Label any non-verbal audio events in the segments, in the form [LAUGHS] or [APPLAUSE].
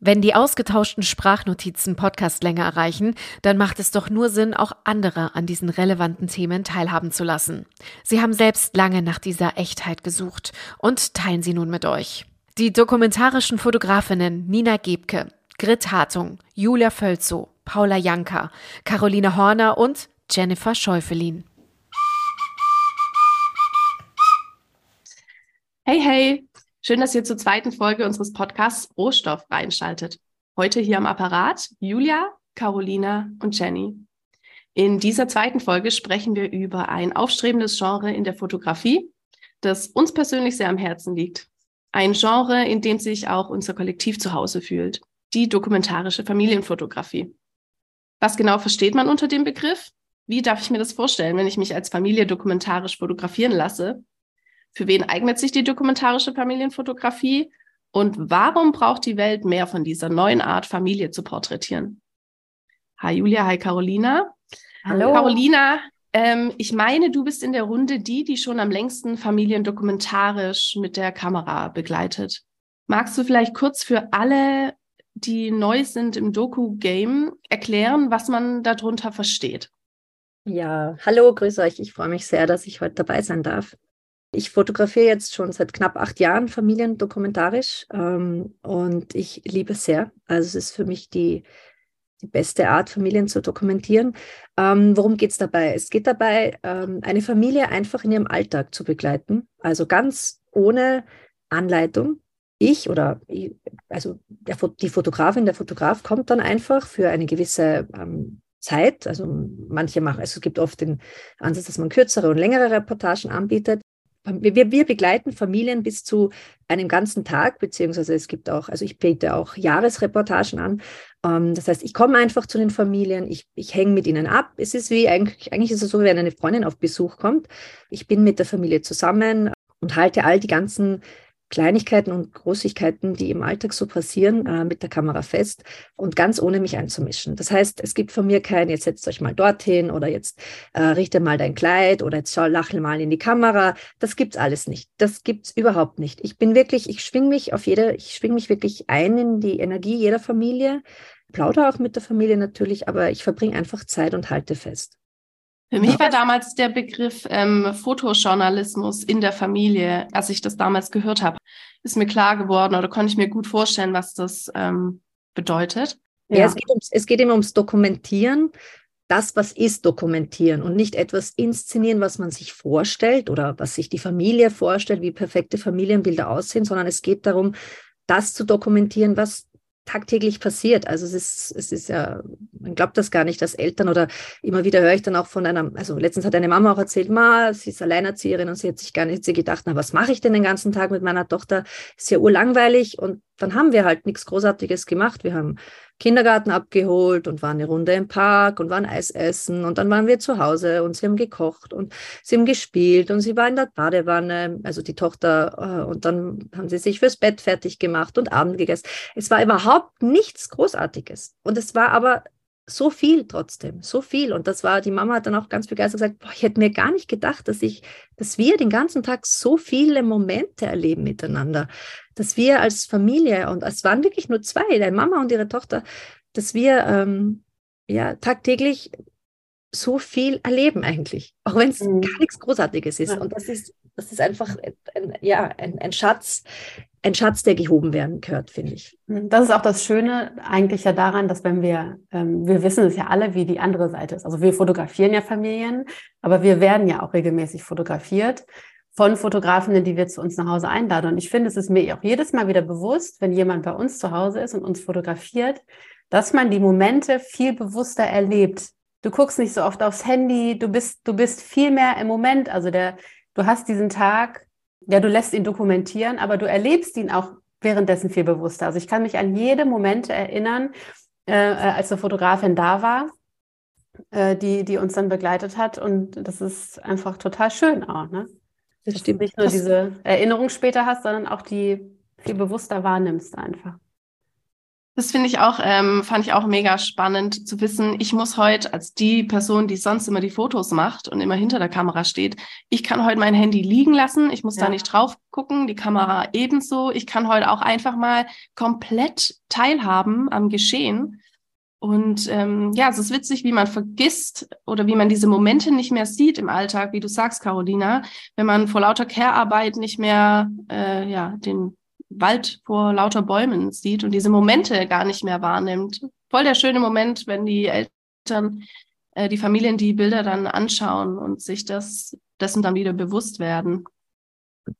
Wenn die ausgetauschten Sprachnotizen Podcastlänge erreichen, dann macht es doch nur Sinn, auch andere an diesen relevanten Themen teilhaben zu lassen. Sie haben selbst lange nach dieser Echtheit gesucht und teilen sie nun mit euch. Die dokumentarischen Fotografinnen Nina Gebke, Grit Hartung, Julia Völzow, Paula Janka, Caroline Horner und Jennifer Schäufelin. Hey, hey, Schön, dass ihr zur zweiten Folge unseres Podcasts Rohstoff reinschaltet. Heute hier am Apparat Julia, Carolina und Jenny. In dieser zweiten Folge sprechen wir über ein aufstrebendes Genre in der Fotografie, das uns persönlich sehr am Herzen liegt. Ein Genre, in dem sich auch unser Kollektiv zu Hause fühlt. Die dokumentarische Familienfotografie. Was genau versteht man unter dem Begriff? Wie darf ich mir das vorstellen, wenn ich mich als Familie dokumentarisch fotografieren lasse? Für wen eignet sich die dokumentarische Familienfotografie? Und warum braucht die Welt mehr von dieser neuen Art, Familie zu porträtieren? Hi Julia, hi Carolina. Hallo. Carolina, ähm, ich meine, du bist in der Runde die, die schon am längsten Familien dokumentarisch mit der Kamera begleitet. Magst du vielleicht kurz für alle, die neu sind im Doku-Game, erklären, was man darunter versteht? Ja, hallo, grüße euch. Ich freue mich sehr, dass ich heute dabei sein darf. Ich fotografiere jetzt schon seit knapp acht Jahren Familien dokumentarisch ähm, und ich liebe es sehr. Also es ist für mich die, die beste Art, Familien zu dokumentieren. Ähm, worum geht es dabei? Es geht dabei, ähm, eine Familie einfach in ihrem Alltag zu begleiten, also ganz ohne Anleitung. Ich oder also der, die Fotografin, der Fotograf kommt dann einfach für eine gewisse ähm, Zeit. Also manche machen, also es gibt oft den Ansatz, dass man kürzere und längere Reportagen anbietet wir, wir begleiten Familien bis zu einem ganzen Tag, beziehungsweise es gibt auch, also ich biete auch Jahresreportagen an. Ähm, das heißt, ich komme einfach zu den Familien, ich, ich hänge mit ihnen ab. Es ist wie eigentlich, eigentlich ist es so, wie wenn eine Freundin auf Besuch kommt. Ich bin mit der Familie zusammen und halte all die ganzen Kleinigkeiten und Großigkeiten, die im Alltag so passieren, äh, mit der Kamera fest und ganz ohne mich einzumischen. Das heißt, es gibt von mir kein, jetzt setzt euch mal dorthin oder jetzt äh, richte mal dein Kleid oder jetzt schau, lachle mal in die Kamera. Das gibt's alles nicht. Das gibt's überhaupt nicht. Ich bin wirklich, ich schwing mich auf jede, ich schwing mich wirklich ein in die Energie jeder Familie, plaudere auch mit der Familie natürlich, aber ich verbringe einfach Zeit und halte fest. Für mich war damals der Begriff ähm, Fotojournalismus in der Familie, als ich das damals gehört habe, ist mir klar geworden oder konnte ich mir gut vorstellen, was das ähm, bedeutet. Ja, ja es, geht ums, es geht immer ums Dokumentieren. Das, was ist, dokumentieren und nicht etwas inszenieren, was man sich vorstellt oder was sich die Familie vorstellt, wie perfekte Familienbilder aussehen, sondern es geht darum, das zu dokumentieren, was tagtäglich passiert. Also es ist, es ist ja, man glaubt das gar nicht, dass Eltern oder immer wieder höre ich dann auch von einer, also letztens hat eine Mama auch erzählt, Ma, sie ist Alleinerzieherin und sie hat sich gar nicht sie gedacht, na, was mache ich denn den ganzen Tag mit meiner Tochter? Ist ja urlangweilig und dann haben wir halt nichts Großartiges gemacht. Wir haben Kindergarten abgeholt und waren eine Runde im Park und waren Eis essen und dann waren wir zu Hause und sie haben gekocht und sie haben gespielt und sie war in der Badewanne, also die Tochter, äh, und dann haben sie sich fürs Bett fertig gemacht und Abend gegessen. Es war überhaupt nichts Großartiges und es war aber so viel trotzdem, so viel. Und das war, die Mama hat dann auch ganz begeistert gesagt, boah, ich hätte mir gar nicht gedacht, dass ich, dass wir den ganzen Tag so viele Momente erleben miteinander dass wir als Familie, und es waren wirklich nur zwei, deine Mama und ihre Tochter, dass wir ähm, ja tagtäglich so viel erleben eigentlich, auch wenn es mhm. gar nichts Großartiges ist. Ja. Und das ist, das ist einfach ein, ja, ein, ein Schatz, ein Schatz, der gehoben werden gehört, finde ich. Das ist auch das Schöne eigentlich ja daran, dass wenn wir, ähm, wir wissen es ja alle, wie die andere Seite ist. Also wir fotografieren ja Familien, aber wir werden ja auch regelmäßig fotografiert von Fotografinnen, die wir zu uns nach Hause einladen. Und ich finde, es ist mir auch jedes Mal wieder bewusst, wenn jemand bei uns zu Hause ist und uns fotografiert, dass man die Momente viel bewusster erlebt. Du guckst nicht so oft aufs Handy, du bist, du bist viel mehr im Moment. Also der, du hast diesen Tag, ja, du lässt ihn dokumentieren, aber du erlebst ihn auch währenddessen viel bewusster. Also ich kann mich an jede Momente erinnern, äh, äh als eine Fotografin da war, äh, die, die uns dann begleitet hat. Und das ist einfach total schön auch, ne? Das dass stimmt. du nicht nur diese Erinnerung später hast, sondern auch die viel bewusster wahrnimmst einfach. Das finde ich auch, ähm, fand ich auch mega spannend zu wissen. Ich muss heute als die Person, die sonst immer die Fotos macht und immer hinter der Kamera steht, ich kann heute mein Handy liegen lassen. Ich muss ja. da nicht drauf gucken. Die Kamera ebenso. Ich kann heute auch einfach mal komplett teilhaben am Geschehen. Und ähm, ja, es ist witzig, wie man vergisst oder wie man diese Momente nicht mehr sieht im Alltag, wie du sagst, Carolina, wenn man vor lauter Care-Arbeit nicht mehr äh, ja, den Wald vor lauter Bäumen sieht und diese Momente gar nicht mehr wahrnimmt. Voll der schöne Moment, wenn die Eltern, äh, die Familien die Bilder dann anschauen und sich das dessen dann wieder bewusst werden.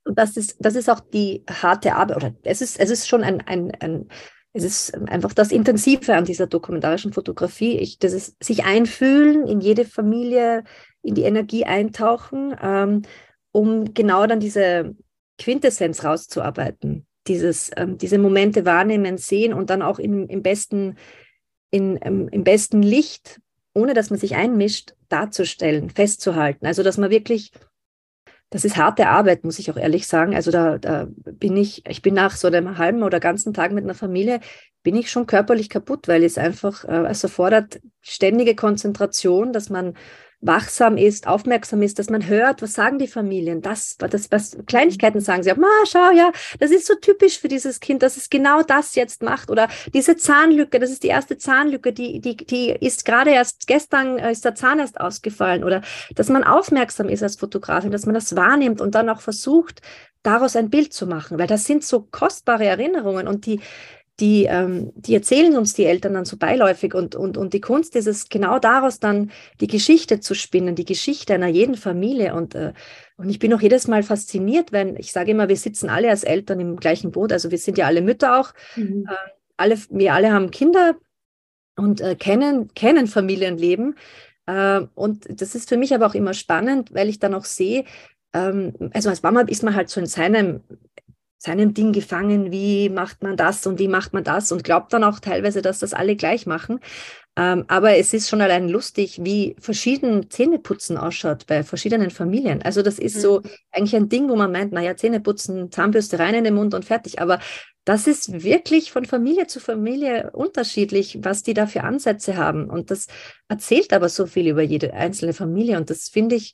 Und das ist, das ist auch die harte Arbeit, oder es ist, es ist schon ein, ein, ein es ist einfach das Intensive an dieser dokumentarischen Fotografie. Ich, das ist sich einfühlen in jede Familie, in die Energie eintauchen, ähm, um genau dann diese Quintessenz rauszuarbeiten dieses, ähm, diese Momente wahrnehmen, sehen und dann auch in, im, besten, in, ähm, im besten Licht, ohne dass man sich einmischt, darzustellen, festzuhalten. Also dass man wirklich, das ist harte Arbeit, muss ich auch ehrlich sagen. Also da, da bin ich, ich bin nach so einem halben oder ganzen Tag mit einer Familie, bin ich schon körperlich kaputt, weil es einfach, äh, es erfordert ständige Konzentration, dass man wachsam ist, aufmerksam ist, dass man hört, was sagen die Familien, das, das, was Kleinigkeiten sagen sie, Ma, schau, ja, das ist so typisch für dieses Kind, dass es genau das jetzt macht. Oder diese Zahnlücke, das ist die erste Zahnlücke, die, die, die ist gerade erst gestern äh, ist der Zahn erst ausgefallen. Oder dass man aufmerksam ist als Fotografin, dass man das wahrnimmt und dann auch versucht, daraus ein Bild zu machen, weil das sind so kostbare Erinnerungen und die, die, ähm, die erzählen uns die Eltern dann so beiläufig und, und, und die Kunst ist es, genau daraus dann die Geschichte zu spinnen, die Geschichte einer jeden Familie. Und, äh, und ich bin auch jedes Mal fasziniert, wenn, ich sage immer, wir sitzen alle als Eltern im gleichen Boot, also wir sind ja alle Mütter auch, mhm. äh, alle, wir alle haben Kinder und äh, kennen, kennen Familienleben. Äh, und das ist für mich aber auch immer spannend, weil ich dann auch sehe, ähm, also als Mama ist man halt so in seinem seinem Ding gefangen, wie macht man das und wie macht man das und glaubt dann auch teilweise, dass das alle gleich machen. Ähm, aber es ist schon allein lustig, wie verschieden Zähneputzen ausschaut bei verschiedenen Familien. Also das ist mhm. so eigentlich ein Ding, wo man meint, naja, Zähneputzen, Zahnbürste rein in den Mund und fertig. Aber das ist wirklich von Familie zu Familie unterschiedlich, was die da für Ansätze haben. Und das erzählt aber so viel über jede einzelne Familie. Und das finde ich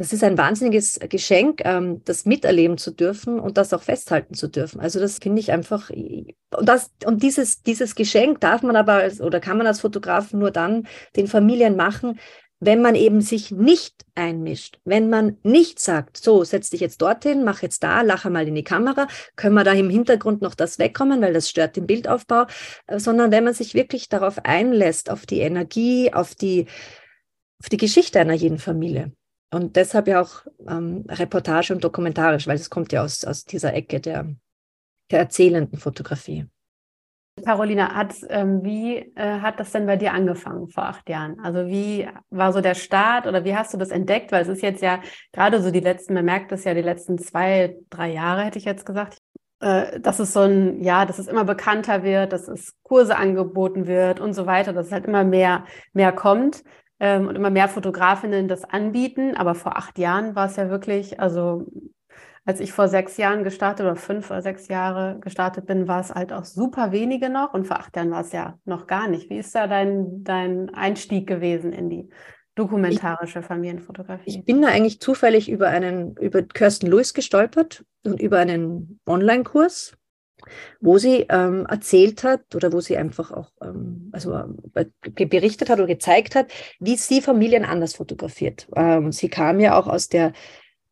das ist ein wahnsinniges Geschenk, ähm, das miterleben zu dürfen und das auch festhalten zu dürfen. Also das finde ich einfach, und, das, und dieses, dieses Geschenk darf man aber als, oder kann man als Fotograf nur dann den Familien machen, wenn man eben sich nicht einmischt, wenn man nicht sagt, so, setz dich jetzt dorthin, mach jetzt da, lache mal in die Kamera, können wir da im Hintergrund noch das wegkommen, weil das stört den Bildaufbau, äh, sondern wenn man sich wirklich darauf einlässt, auf die Energie, auf die, auf die Geschichte einer jeden Familie. Und deshalb ja auch ähm, Reportage und dokumentarisch, weil es kommt ja aus, aus dieser Ecke der, der erzählenden Fotografie. Carolina, hat, ähm, wie äh, hat das denn bei dir angefangen vor acht Jahren? Also wie war so der Start oder wie hast du das entdeckt? Weil es ist jetzt ja gerade so die letzten, man merkt das ja die letzten zwei, drei Jahre, hätte ich jetzt gesagt, äh, dass es so ein, ja, dass es immer bekannter wird, dass es Kurse angeboten wird und so weiter, dass es halt immer mehr, mehr kommt ähm, und immer mehr Fotografinnen das anbieten. Aber vor acht Jahren war es ja wirklich, also als ich vor sechs Jahren gestartet oder fünf oder sechs Jahre gestartet bin, war es halt auch super wenige noch und vor acht Jahren war es ja noch gar nicht. Wie ist da dein, dein Einstieg gewesen in die dokumentarische Familienfotografie? Ich bin da eigentlich zufällig über einen, über Kirsten Lewis gestolpert und über einen Online-Kurs wo sie ähm, erzählt hat oder wo sie einfach auch ähm, also, äh, berichtet hat oder gezeigt hat, wie sie Familien anders fotografiert. Ähm, sie kam ja auch aus der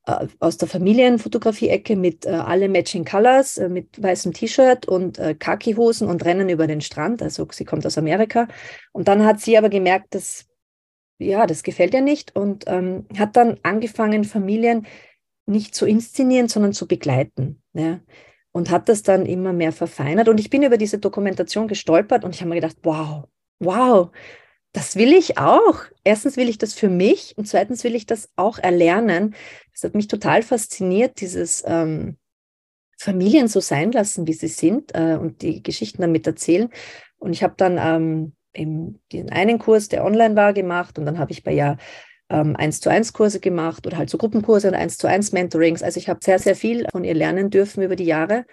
äh, aus der Familienfotografie-Ecke mit äh, alle Matching Colors, äh, mit weißem T-Shirt und äh, Khaki-Hosen und Rennen über den Strand. Also sie kommt aus Amerika. Und dann hat sie aber gemerkt, dass ja, das gefällt ihr nicht und ähm, hat dann angefangen, Familien nicht zu inszenieren, sondern zu begleiten. Ja und hat das dann immer mehr verfeinert. Und ich bin über diese Dokumentation gestolpert und ich habe mir gedacht, wow, wow, das will ich auch. Erstens will ich das für mich und zweitens will ich das auch erlernen. Das hat mich total fasziniert, dieses ähm, Familien so sein lassen, wie sie sind äh, und die Geschichten damit erzählen. Und ich habe dann ähm, eben diesen einen Kurs, der online war, gemacht und dann habe ich bei ja ähm, 1 zu 1 Kurse gemacht oder halt so Gruppenkurse und 1 zu 1 Mentorings. Also ich habe sehr, sehr viel von ihr lernen dürfen über die Jahre.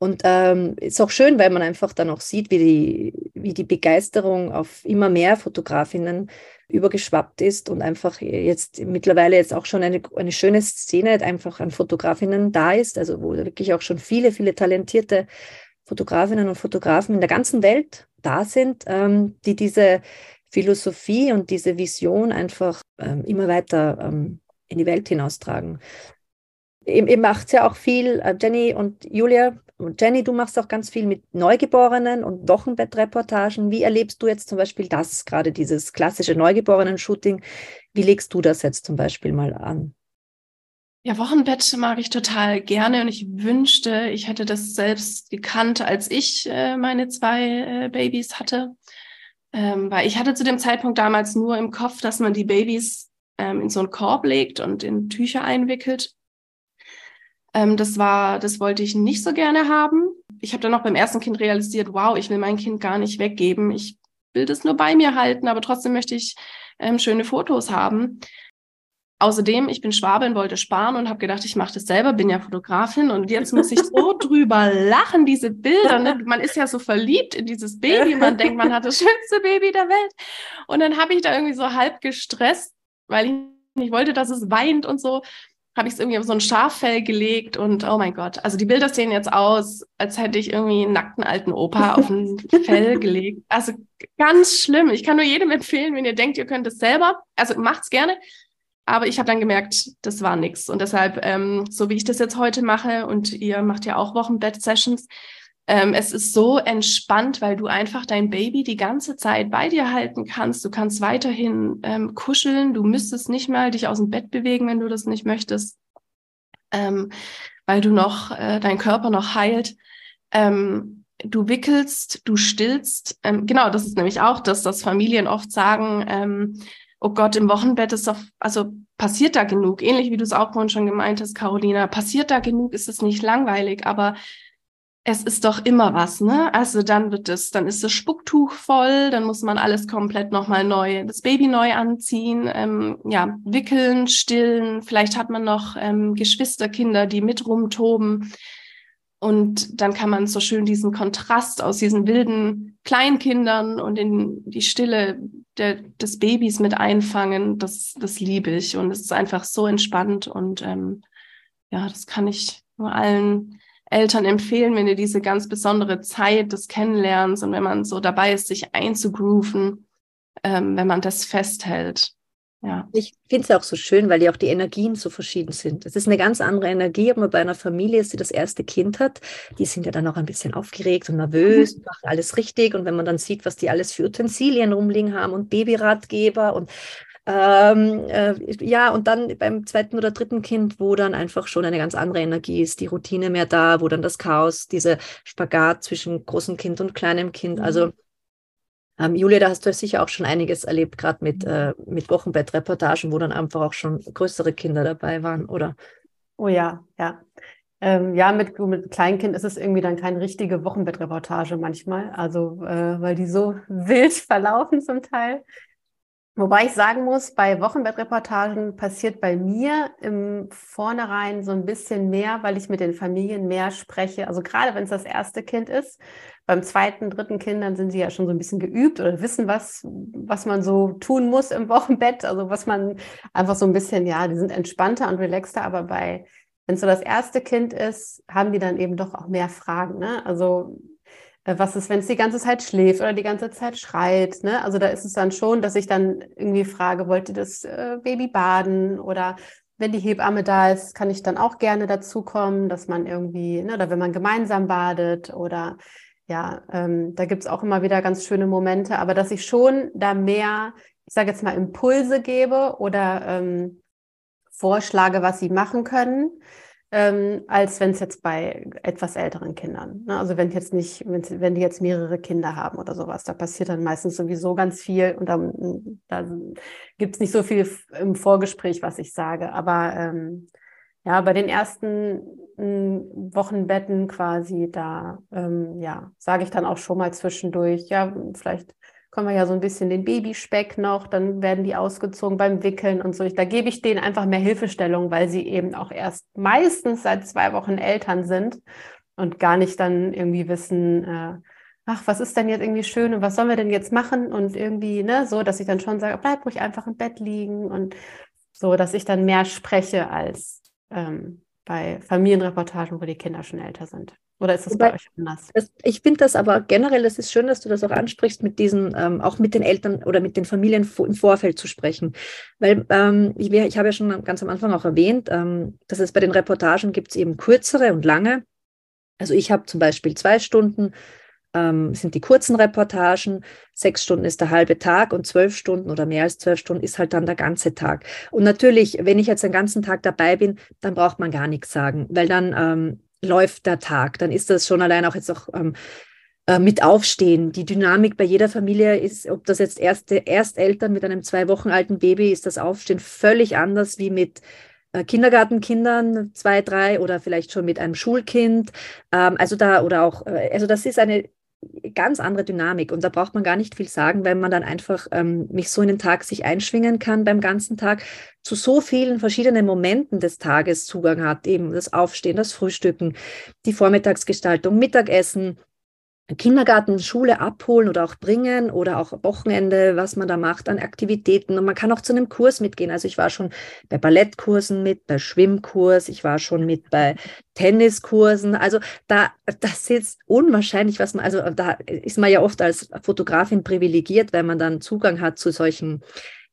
Und ähm, ist auch schön, weil man einfach dann auch sieht, wie die, wie die Begeisterung auf immer mehr Fotografinnen übergeschwappt ist und einfach jetzt mittlerweile jetzt auch schon eine, eine schöne Szene einfach an Fotografinnen da ist, also wo wirklich auch schon viele, viele talentierte Fotografinnen und Fotografen in der ganzen Welt da sind, ähm, die diese Philosophie und diese Vision einfach ähm, immer weiter ähm, in die Welt hinaustragen. Ihr, ihr macht ja auch viel, äh, Jenny und Julia, und Jenny, du machst auch ganz viel mit Neugeborenen und Wochenbettreportagen. Wie erlebst du jetzt zum Beispiel das, gerade dieses klassische Neugeborenen-Shooting? Wie legst du das jetzt zum Beispiel mal an? Ja, Wochenbett mag ich total gerne und ich wünschte, ich hätte das selbst gekannt, als ich äh, meine zwei äh, Babys hatte. Ähm, weil ich hatte zu dem Zeitpunkt damals nur im Kopf, dass man die Babys ähm, in so einen Korb legt und in Tücher einwickelt. Ähm, das war, das wollte ich nicht so gerne haben. Ich habe dann auch beim ersten Kind realisiert, wow, ich will mein Kind gar nicht weggeben. Ich will das nur bei mir halten, aber trotzdem möchte ich ähm, schöne Fotos haben. Außerdem, ich bin Schwabin, wollte sparen und habe gedacht, ich mache das selber, bin ja Fotografin und jetzt muss ich so [LAUGHS] drüber lachen, diese Bilder. Ne? [LAUGHS] Man ist ja so verliebt in dieses Baby, man denkt, man hat das schönste Baby der Welt. Und dann habe ich da irgendwie so halb gestresst, weil ich nicht wollte, dass es weint und so habe ich es irgendwie auf so ein Schaffell gelegt und oh mein Gott, also die Bilder sehen jetzt aus, als hätte ich irgendwie einen nackten alten Opa auf ein Fell [LAUGHS] gelegt. Also ganz schlimm. Ich kann nur jedem empfehlen, wenn ihr denkt, ihr könnt es selber, also macht's gerne. Aber ich habe dann gemerkt, das war nichts. Und deshalb, ähm, so wie ich das jetzt heute mache und ihr macht ja auch Wochenbett-Sessions, ähm, es ist so entspannt, weil du einfach dein Baby die ganze Zeit bei dir halten kannst. Du kannst weiterhin ähm, kuscheln. Du müsstest nicht mal dich aus dem Bett bewegen, wenn du das nicht möchtest, ähm, weil du noch, äh, dein Körper noch heilt. Ähm, du wickelst, du stillst. Ähm, genau, das ist nämlich auch das, dass Familien oft sagen, ähm, oh Gott, im Wochenbett ist doch, also passiert da genug, ähnlich wie du es auch vorhin schon gemeint hast, Carolina, passiert da genug, ist es nicht langweilig, aber es ist doch immer was, ne? Also dann wird es, dann ist das Spucktuch voll, dann muss man alles komplett nochmal neu, das Baby neu anziehen, ähm, ja, wickeln, stillen. Vielleicht hat man noch ähm, Geschwisterkinder, die mit rumtoben. Und dann kann man so schön diesen Kontrast aus diesen wilden Kleinkindern und in die Stille der, des Babys mit einfangen. Das, das liebe ich. Und es ist einfach so entspannt. Und ähm, ja, das kann ich nur allen Eltern empfehlen, wenn ihr diese ganz besondere Zeit des Kennenlernens und wenn man so dabei ist, sich einzugrooven, ähm, wenn man das festhält. Ja. Ich finde es auch so schön, weil ja auch die Energien so verschieden sind. Es ist eine ganz andere Energie, ob man bei einer Familie ist, die das erste Kind hat. Die sind ja dann auch ein bisschen aufgeregt und nervös, mhm. machen alles richtig. Und wenn man dann sieht, was die alles für Utensilien rumliegen haben und Babyratgeber und ähm, äh, ja, und dann beim zweiten oder dritten Kind, wo dann einfach schon eine ganz andere Energie ist, die Routine mehr da, wo dann das Chaos, diese Spagat zwischen großem Kind und kleinem Kind. Also mhm. Ähm, Julia, da hast du sicher auch schon einiges erlebt, gerade mit, äh, mit Wochenbettreportagen, wo dann einfach auch schon größere Kinder dabei waren, oder? Oh ja, ja. Ähm, ja, mit, mit Kleinkind ist es irgendwie dann keine richtige Wochenbettreportage manchmal, also äh, weil die so [LAUGHS] wild verlaufen zum Teil. Wobei ich sagen muss, bei Wochenbettreportagen passiert bei mir im Vornherein so ein bisschen mehr, weil ich mit den Familien mehr spreche. Also gerade wenn es das erste Kind ist. Beim zweiten, dritten Kind, dann sind sie ja schon so ein bisschen geübt oder wissen, was, was man so tun muss im Wochenbett. Also was man einfach so ein bisschen, ja, die sind entspannter und relaxter. Aber bei, wenn es so das erste Kind ist, haben die dann eben doch auch mehr Fragen. Ne? Also was ist, wenn es die ganze Zeit schläft oder die ganze Zeit schreit. Ne? Also da ist es dann schon, dass ich dann irgendwie frage, wollte das äh, Baby baden oder wenn die Hebamme da ist, kann ich dann auch gerne dazukommen, dass man irgendwie, ne, oder wenn man gemeinsam badet oder ja, ähm, da gibt es auch immer wieder ganz schöne Momente, aber dass ich schon da mehr, ich sage jetzt mal, Impulse gebe oder ähm, vorschlage, was sie machen können ähm, als wenn es jetzt bei etwas älteren Kindern. Ne? Also wenn jetzt nicht, wenn die jetzt mehrere Kinder haben oder sowas, da passiert dann meistens sowieso ganz viel und dann, dann gibt es nicht so viel im Vorgespräch, was ich sage. Aber ähm, ja, bei den ersten hm, Wochenbetten quasi, da ähm, ja, sage ich dann auch schon mal zwischendurch, ja, vielleicht können wir ja so ein bisschen den Babyspeck noch, dann werden die ausgezogen beim Wickeln und so. Da gebe ich denen einfach mehr Hilfestellung, weil sie eben auch erst meistens seit zwei Wochen Eltern sind und gar nicht dann irgendwie wissen, äh, ach, was ist denn jetzt irgendwie schön und was sollen wir denn jetzt machen und irgendwie, ne, so, dass ich dann schon sage, bleib ruhig einfach im Bett liegen und so, dass ich dann mehr spreche als ähm, bei Familienreportagen, wo die Kinder schon älter sind. Oder ist das Wobei, bei euch anders? Das, ich finde das aber generell, das ist schön, dass du das auch ansprichst, mit diesen, ähm, auch mit den Eltern oder mit den Familien im Vorfeld zu sprechen. Weil ähm, ich, ich habe ja schon ganz am Anfang auch erwähnt, ähm, dass es bei den Reportagen gibt es eben kürzere und lange. Also ich habe zum Beispiel zwei Stunden, ähm, sind die kurzen Reportagen, sechs Stunden ist der halbe Tag und zwölf Stunden oder mehr als zwölf Stunden ist halt dann der ganze Tag. Und natürlich, wenn ich jetzt den ganzen Tag dabei bin, dann braucht man gar nichts sagen, weil dann ähm, läuft der Tag. Dann ist das schon allein auch jetzt auch ähm, äh, mit Aufstehen. Die Dynamik bei jeder Familie ist, ob das jetzt erste Ersteltern mit einem zwei Wochen alten Baby ist, das Aufstehen völlig anders wie mit äh, Kindergartenkindern, zwei, drei oder vielleicht schon mit einem Schulkind. Ähm, also da oder auch, äh, also das ist eine ganz andere Dynamik. Und da braucht man gar nicht viel sagen, weil man dann einfach ähm, mich so in den Tag sich einschwingen kann beim ganzen Tag, zu so vielen verschiedenen Momenten des Tages Zugang hat, eben das Aufstehen, das Frühstücken, die Vormittagsgestaltung, Mittagessen, Kindergarten, Schule abholen oder auch bringen oder auch Wochenende, was man da macht an Aktivitäten. Und man kann auch zu einem Kurs mitgehen. Also ich war schon bei Ballettkursen mit, bei Schwimmkurs, ich war schon mit bei Tenniskursen. Also da, das ist unwahrscheinlich, was man, also da ist man ja oft als Fotografin privilegiert, weil man dann Zugang hat zu solchen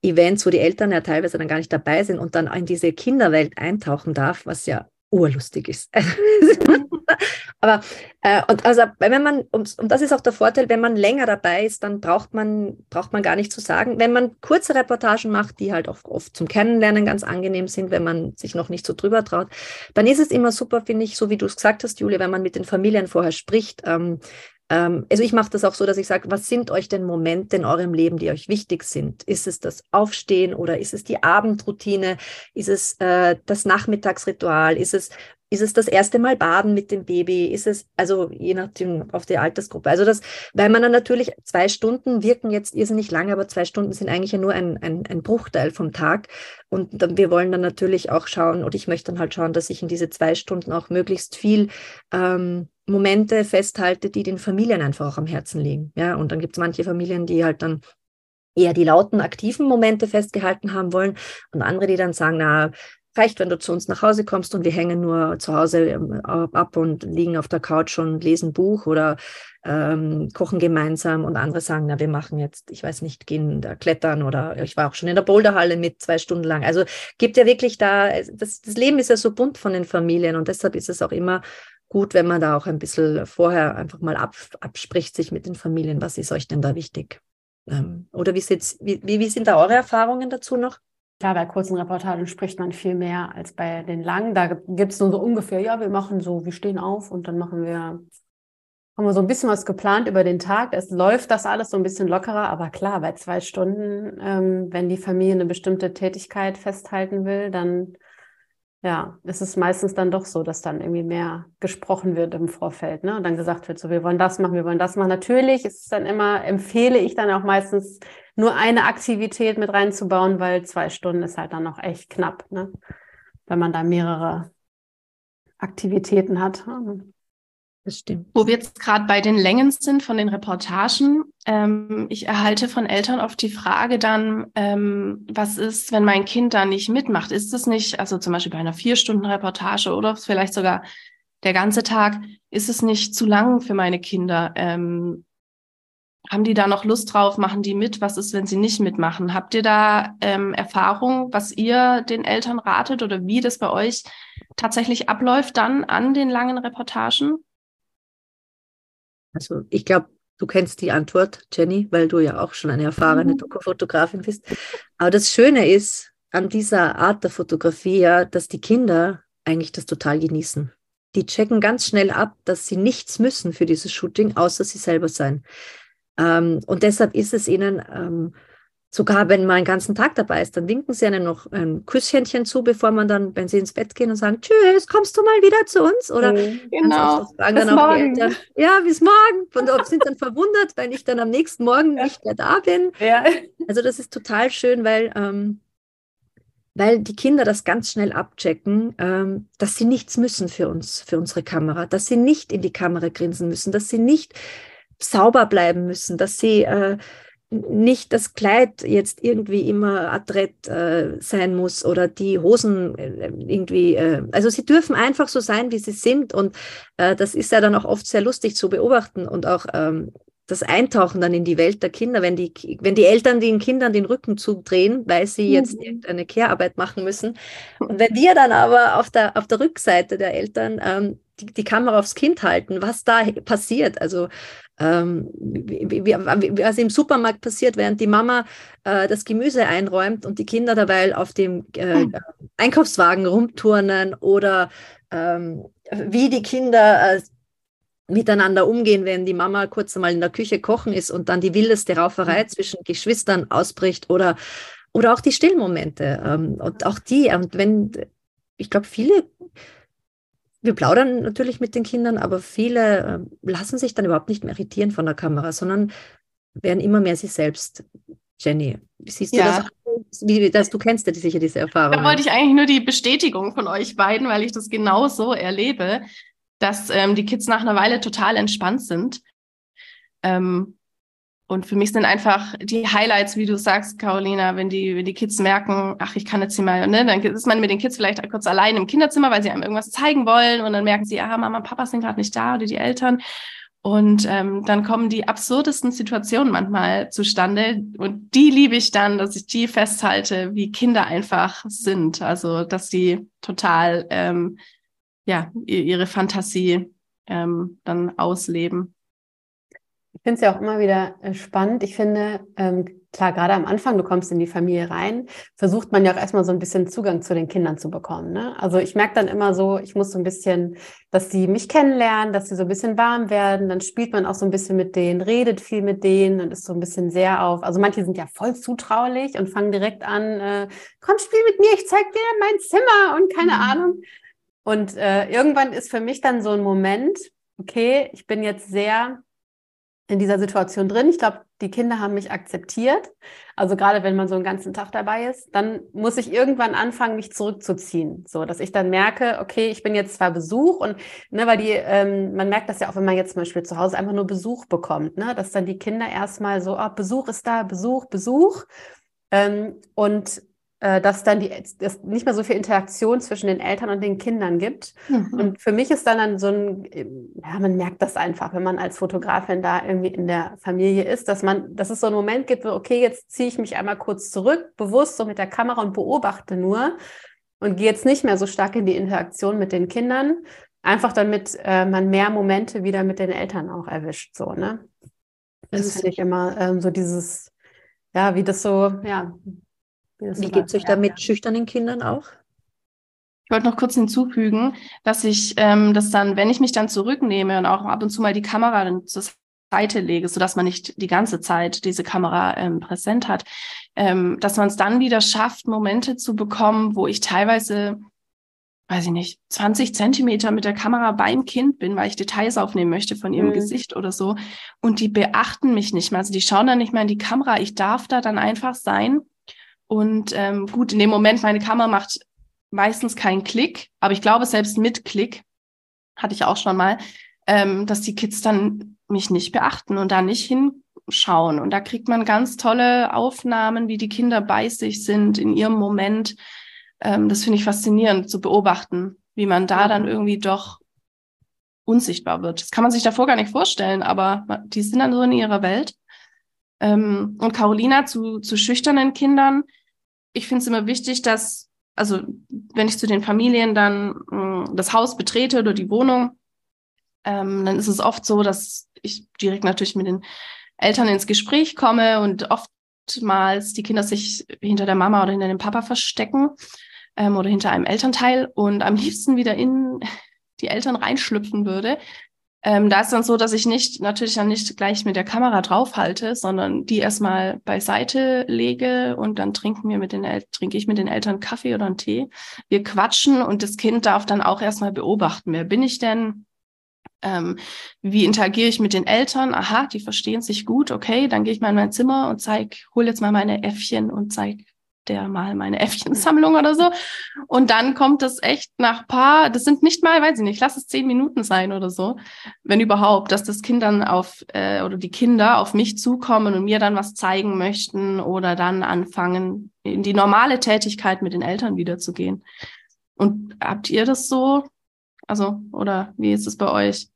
Events, wo die Eltern ja teilweise dann gar nicht dabei sind und dann in diese Kinderwelt eintauchen darf, was ja urlustig ist. [LAUGHS] Aber äh, und also wenn man, und, und das ist auch der Vorteil, wenn man länger dabei ist, dann braucht man, braucht man gar nicht zu sagen. Wenn man kurze Reportagen macht, die halt auch oft zum Kennenlernen ganz angenehm sind, wenn man sich noch nicht so drüber traut, dann ist es immer super, finde ich, so wie du es gesagt hast, Julia, wenn man mit den Familien vorher spricht, ähm, also ich mache das auch so, dass ich sage, was sind euch denn Momente in eurem Leben, die euch wichtig sind? Ist es das Aufstehen oder ist es die Abendroutine? Ist es äh, das Nachmittagsritual? Ist es ist es das erste Mal baden mit dem Baby? Ist es, also je nachdem auf die Altersgruppe. Also das, weil man dann natürlich zwei Stunden wirken jetzt irrsinnig lange, aber zwei Stunden sind eigentlich ja nur ein, ein, ein Bruchteil vom Tag. Und dann, wir wollen dann natürlich auch schauen, und ich möchte dann halt schauen, dass ich in diese zwei Stunden auch möglichst viel ähm, Momente festhalte, die den Familien einfach auch am Herzen liegen. Ja, und dann gibt es manche Familien, die halt dann eher die lauten, aktiven Momente festgehalten haben wollen und andere, die dann sagen, na, reicht, wenn du zu uns nach Hause kommst und wir hängen nur zu Hause ähm, ab und liegen auf der Couch und lesen Buch oder ähm, kochen gemeinsam und andere sagen, na, wir machen jetzt, ich weiß nicht, gehen da klettern oder ich war auch schon in der Boulderhalle mit zwei Stunden lang. Also gibt ja wirklich da, das, das Leben ist ja so bunt von den Familien und deshalb ist es auch immer gut, wenn man da auch ein bisschen vorher einfach mal ab, abspricht, sich mit den Familien, was ist euch denn da wichtig? Ähm, oder wie, wie, wie sind da eure Erfahrungen dazu noch? Klar, bei kurzen Reportagen spricht man viel mehr als bei den langen. Da gibt es nur so ungefähr, ja, wir machen so, wir stehen auf und dann machen wir, haben wir so ein bisschen was geplant über den Tag. Es läuft das alles so ein bisschen lockerer, aber klar, bei zwei Stunden, ähm, wenn die Familie eine bestimmte Tätigkeit festhalten will, dann ja, ist es meistens dann doch so, dass dann irgendwie mehr gesprochen wird im Vorfeld, ne? Und dann gesagt wird, so, wir wollen das machen, wir wollen das machen. Natürlich ist es dann immer, empfehle ich dann auch meistens nur eine Aktivität mit reinzubauen, weil zwei Stunden ist halt dann noch echt knapp, ne? wenn man da mehrere Aktivitäten hat. Das stimmt. Wo wir jetzt gerade bei den Längen sind von den Reportagen, ähm, ich erhalte von Eltern oft die Frage dann, ähm, was ist, wenn mein Kind da nicht mitmacht? Ist es nicht, also zum Beispiel bei einer vier Stunden Reportage oder vielleicht sogar der ganze Tag, ist es nicht zu lang für meine Kinder? Ähm, haben die da noch Lust drauf? Machen die mit? Was ist, wenn sie nicht mitmachen? Habt ihr da ähm, Erfahrung, was ihr den Eltern ratet oder wie das bei euch tatsächlich abläuft dann an den langen Reportagen? Also ich glaube, du kennst die Antwort, Jenny, weil du ja auch schon eine erfahrene mhm. Dokufotografin bist. Aber das Schöne ist an dieser Art der Fotografie ja, dass die Kinder eigentlich das total genießen. Die checken ganz schnell ab, dass sie nichts müssen für dieses Shooting, außer sie selber sein. Ähm, und deshalb ist es ihnen, ähm, sogar wenn man einen ganzen Tag dabei ist, dann winken sie einem noch ein Küsschenchen zu, bevor man dann, wenn sie ins Bett gehen und sagen, tschüss, kommst du mal wieder zu uns? Oder mhm, genau. Fragen bis dann auch morgen. Eltern, ja, bis morgen. Und sind dann verwundert, wenn ich dann am nächsten Morgen ja. nicht mehr da bin. Ja. Also das ist total schön, weil ähm, weil die Kinder das ganz schnell abchecken, ähm, dass sie nichts müssen für uns, für unsere Kamera, dass sie nicht in die Kamera grinsen müssen, dass sie nicht sauber bleiben müssen, dass sie äh, nicht das Kleid jetzt irgendwie immer adrett äh, sein muss oder die Hosen äh, irgendwie, äh, also sie dürfen einfach so sein, wie sie sind und äh, das ist ja dann auch oft sehr lustig zu beobachten und auch ähm, das Eintauchen dann in die Welt der Kinder, wenn die, wenn die Eltern den Kindern den Rücken zudrehen, weil sie jetzt mhm. eine Care-Arbeit machen müssen. [LAUGHS] Und wenn wir dann aber auf der, auf der Rückseite der Eltern ähm, die, die Kamera aufs Kind halten, was da passiert, also ähm, wie, wie, was im Supermarkt passiert, während die Mama äh, das Gemüse einräumt und die Kinder dabei auf dem äh, hm. Einkaufswagen rumturnen oder ähm, wie die Kinder äh, miteinander umgehen, wenn die Mama kurz einmal in der Küche kochen ist und dann die wildeste Rauferei mhm. zwischen Geschwistern ausbricht oder, oder auch die Stillmomente. Ähm, und auch die, und wenn, ich glaube, viele wir plaudern natürlich mit den Kindern, aber viele äh, lassen sich dann überhaupt nicht mehr irritieren von der Kamera, sondern werden immer mehr sich selbst. Jenny, siehst du ja. das? Wie, das? Du kennst ja sicher diese Erfahrung. Da wollte ich eigentlich nur die Bestätigung von euch beiden, weil ich das genau so erlebe, dass ähm, die Kids nach einer Weile total entspannt sind. Ähm, und für mich sind einfach die Highlights, wie du sagst, Carolina, wenn die, wenn die Kids merken, ach, ich kann jetzt hier mal, ne, dann ist man mit den Kids vielleicht kurz allein im Kinderzimmer, weil sie einem irgendwas zeigen wollen und dann merken sie, ah, Mama und Papa sind gerade nicht da oder die Eltern. Und ähm, dann kommen die absurdesten Situationen manchmal zustande. Und die liebe ich dann, dass ich die festhalte, wie Kinder einfach sind. Also, dass sie total ähm, ja, ihre Fantasie ähm, dann ausleben. Ich finde es ja auch immer wieder äh, spannend. Ich finde, ähm, klar, gerade am Anfang, du kommst in die Familie rein, versucht man ja auch erstmal so ein bisschen Zugang zu den Kindern zu bekommen. Ne? Also ich merke dann immer so, ich muss so ein bisschen, dass sie mich kennenlernen, dass sie so ein bisschen warm werden. Dann spielt man auch so ein bisschen mit denen, redet viel mit denen und ist so ein bisschen sehr auf. Also manche sind ja voll zutraulich und fangen direkt an, äh, komm, spiel mit mir, ich zeig dir mein Zimmer und keine mhm. Ahnung. Und äh, irgendwann ist für mich dann so ein Moment, okay, ich bin jetzt sehr in dieser Situation drin. Ich glaube, die Kinder haben mich akzeptiert. Also gerade wenn man so einen ganzen Tag dabei ist, dann muss ich irgendwann anfangen, mich zurückzuziehen. So, dass ich dann merke, okay, ich bin jetzt zwar Besuch und, ne, weil die, ähm, man merkt das ja auch, wenn man jetzt zum Beispiel zu Hause einfach nur Besuch bekommt, ne, dass dann die Kinder erstmal so, oh, Besuch ist da, Besuch, Besuch. Ähm, und dass dann die, dass nicht mehr so viel Interaktion zwischen den Eltern und den Kindern gibt. Mhm. Und für mich ist dann, dann so ein, ja, man merkt das einfach, wenn man als Fotografin da irgendwie in der Familie ist, dass man, dass es so einen Moment gibt, wo, okay, jetzt ziehe ich mich einmal kurz zurück, bewusst so mit der Kamera und beobachte nur und gehe jetzt nicht mehr so stark in die Interaktion mit den Kindern, einfach damit äh, man mehr Momente wieder mit den Eltern auch erwischt, so, ne? Das, das finde ich immer ähm, so dieses, ja, wie das so, ja, wie geht es euch da mit schüchternen Kindern auch? Ich wollte noch kurz hinzufügen, dass ich ähm, das dann, wenn ich mich dann zurücknehme und auch ab und zu mal die Kamera dann zur Seite lege, sodass man nicht die ganze Zeit diese Kamera ähm, präsent hat, ähm, dass man es dann wieder schafft, Momente zu bekommen, wo ich teilweise, weiß ich nicht, 20 Zentimeter mit der Kamera beim Kind bin, weil ich Details aufnehmen möchte von ihrem mhm. Gesicht oder so. Und die beachten mich nicht mehr. Also die schauen dann nicht mehr in die Kamera. Ich darf da dann einfach sein und ähm, gut, in dem Moment, meine Kamera macht meistens keinen Klick, aber ich glaube, selbst mit Klick hatte ich auch schon mal, ähm, dass die Kids dann mich nicht beachten und da nicht hinschauen. Und da kriegt man ganz tolle Aufnahmen, wie die Kinder bei sich sind in ihrem Moment. Ähm, das finde ich faszinierend zu beobachten, wie man da dann irgendwie doch unsichtbar wird. Das kann man sich davor gar nicht vorstellen, aber die sind dann so in ihrer Welt. Ähm, und Carolina zu, zu schüchternen Kindern. Ich finde es immer wichtig, dass, also wenn ich zu den Familien dann mh, hm, das Haus betrete oder die Wohnung, ähm, dann ist es oft so, dass ich direkt natürlich mit den Eltern ins Gespräch komme und oftmals die Kinder sich hinter der Mama oder hinter dem Papa verstecken ähm, oder hinter einem Elternteil und am liebsten wieder in die Eltern reinschlüpfen würde. Ähm, da ist dann so, dass ich nicht, natürlich dann nicht gleich mit der Kamera draufhalte, sondern die erstmal beiseite lege und dann trinken wir mit den El trinke ich mit den Eltern Kaffee oder einen Tee. Wir quatschen und das Kind darf dann auch erstmal beobachten, wer bin ich denn? Ähm, wie interagiere ich mit den Eltern? Aha, die verstehen sich gut, okay, dann gehe ich mal in mein Zimmer und zeig, hol jetzt mal meine Äffchen und zeig der mal meine [LAUGHS] Äffchensammlung oder so. Und dann kommt das echt nach paar, das sind nicht mal, weiß ich nicht, lass es zehn Minuten sein oder so, wenn überhaupt, dass das Kind dann auf, äh, oder die Kinder auf mich zukommen und mir dann was zeigen möchten oder dann anfangen, in die normale Tätigkeit mit den Eltern wiederzugehen. Und habt ihr das so? Also, oder wie ist es bei euch?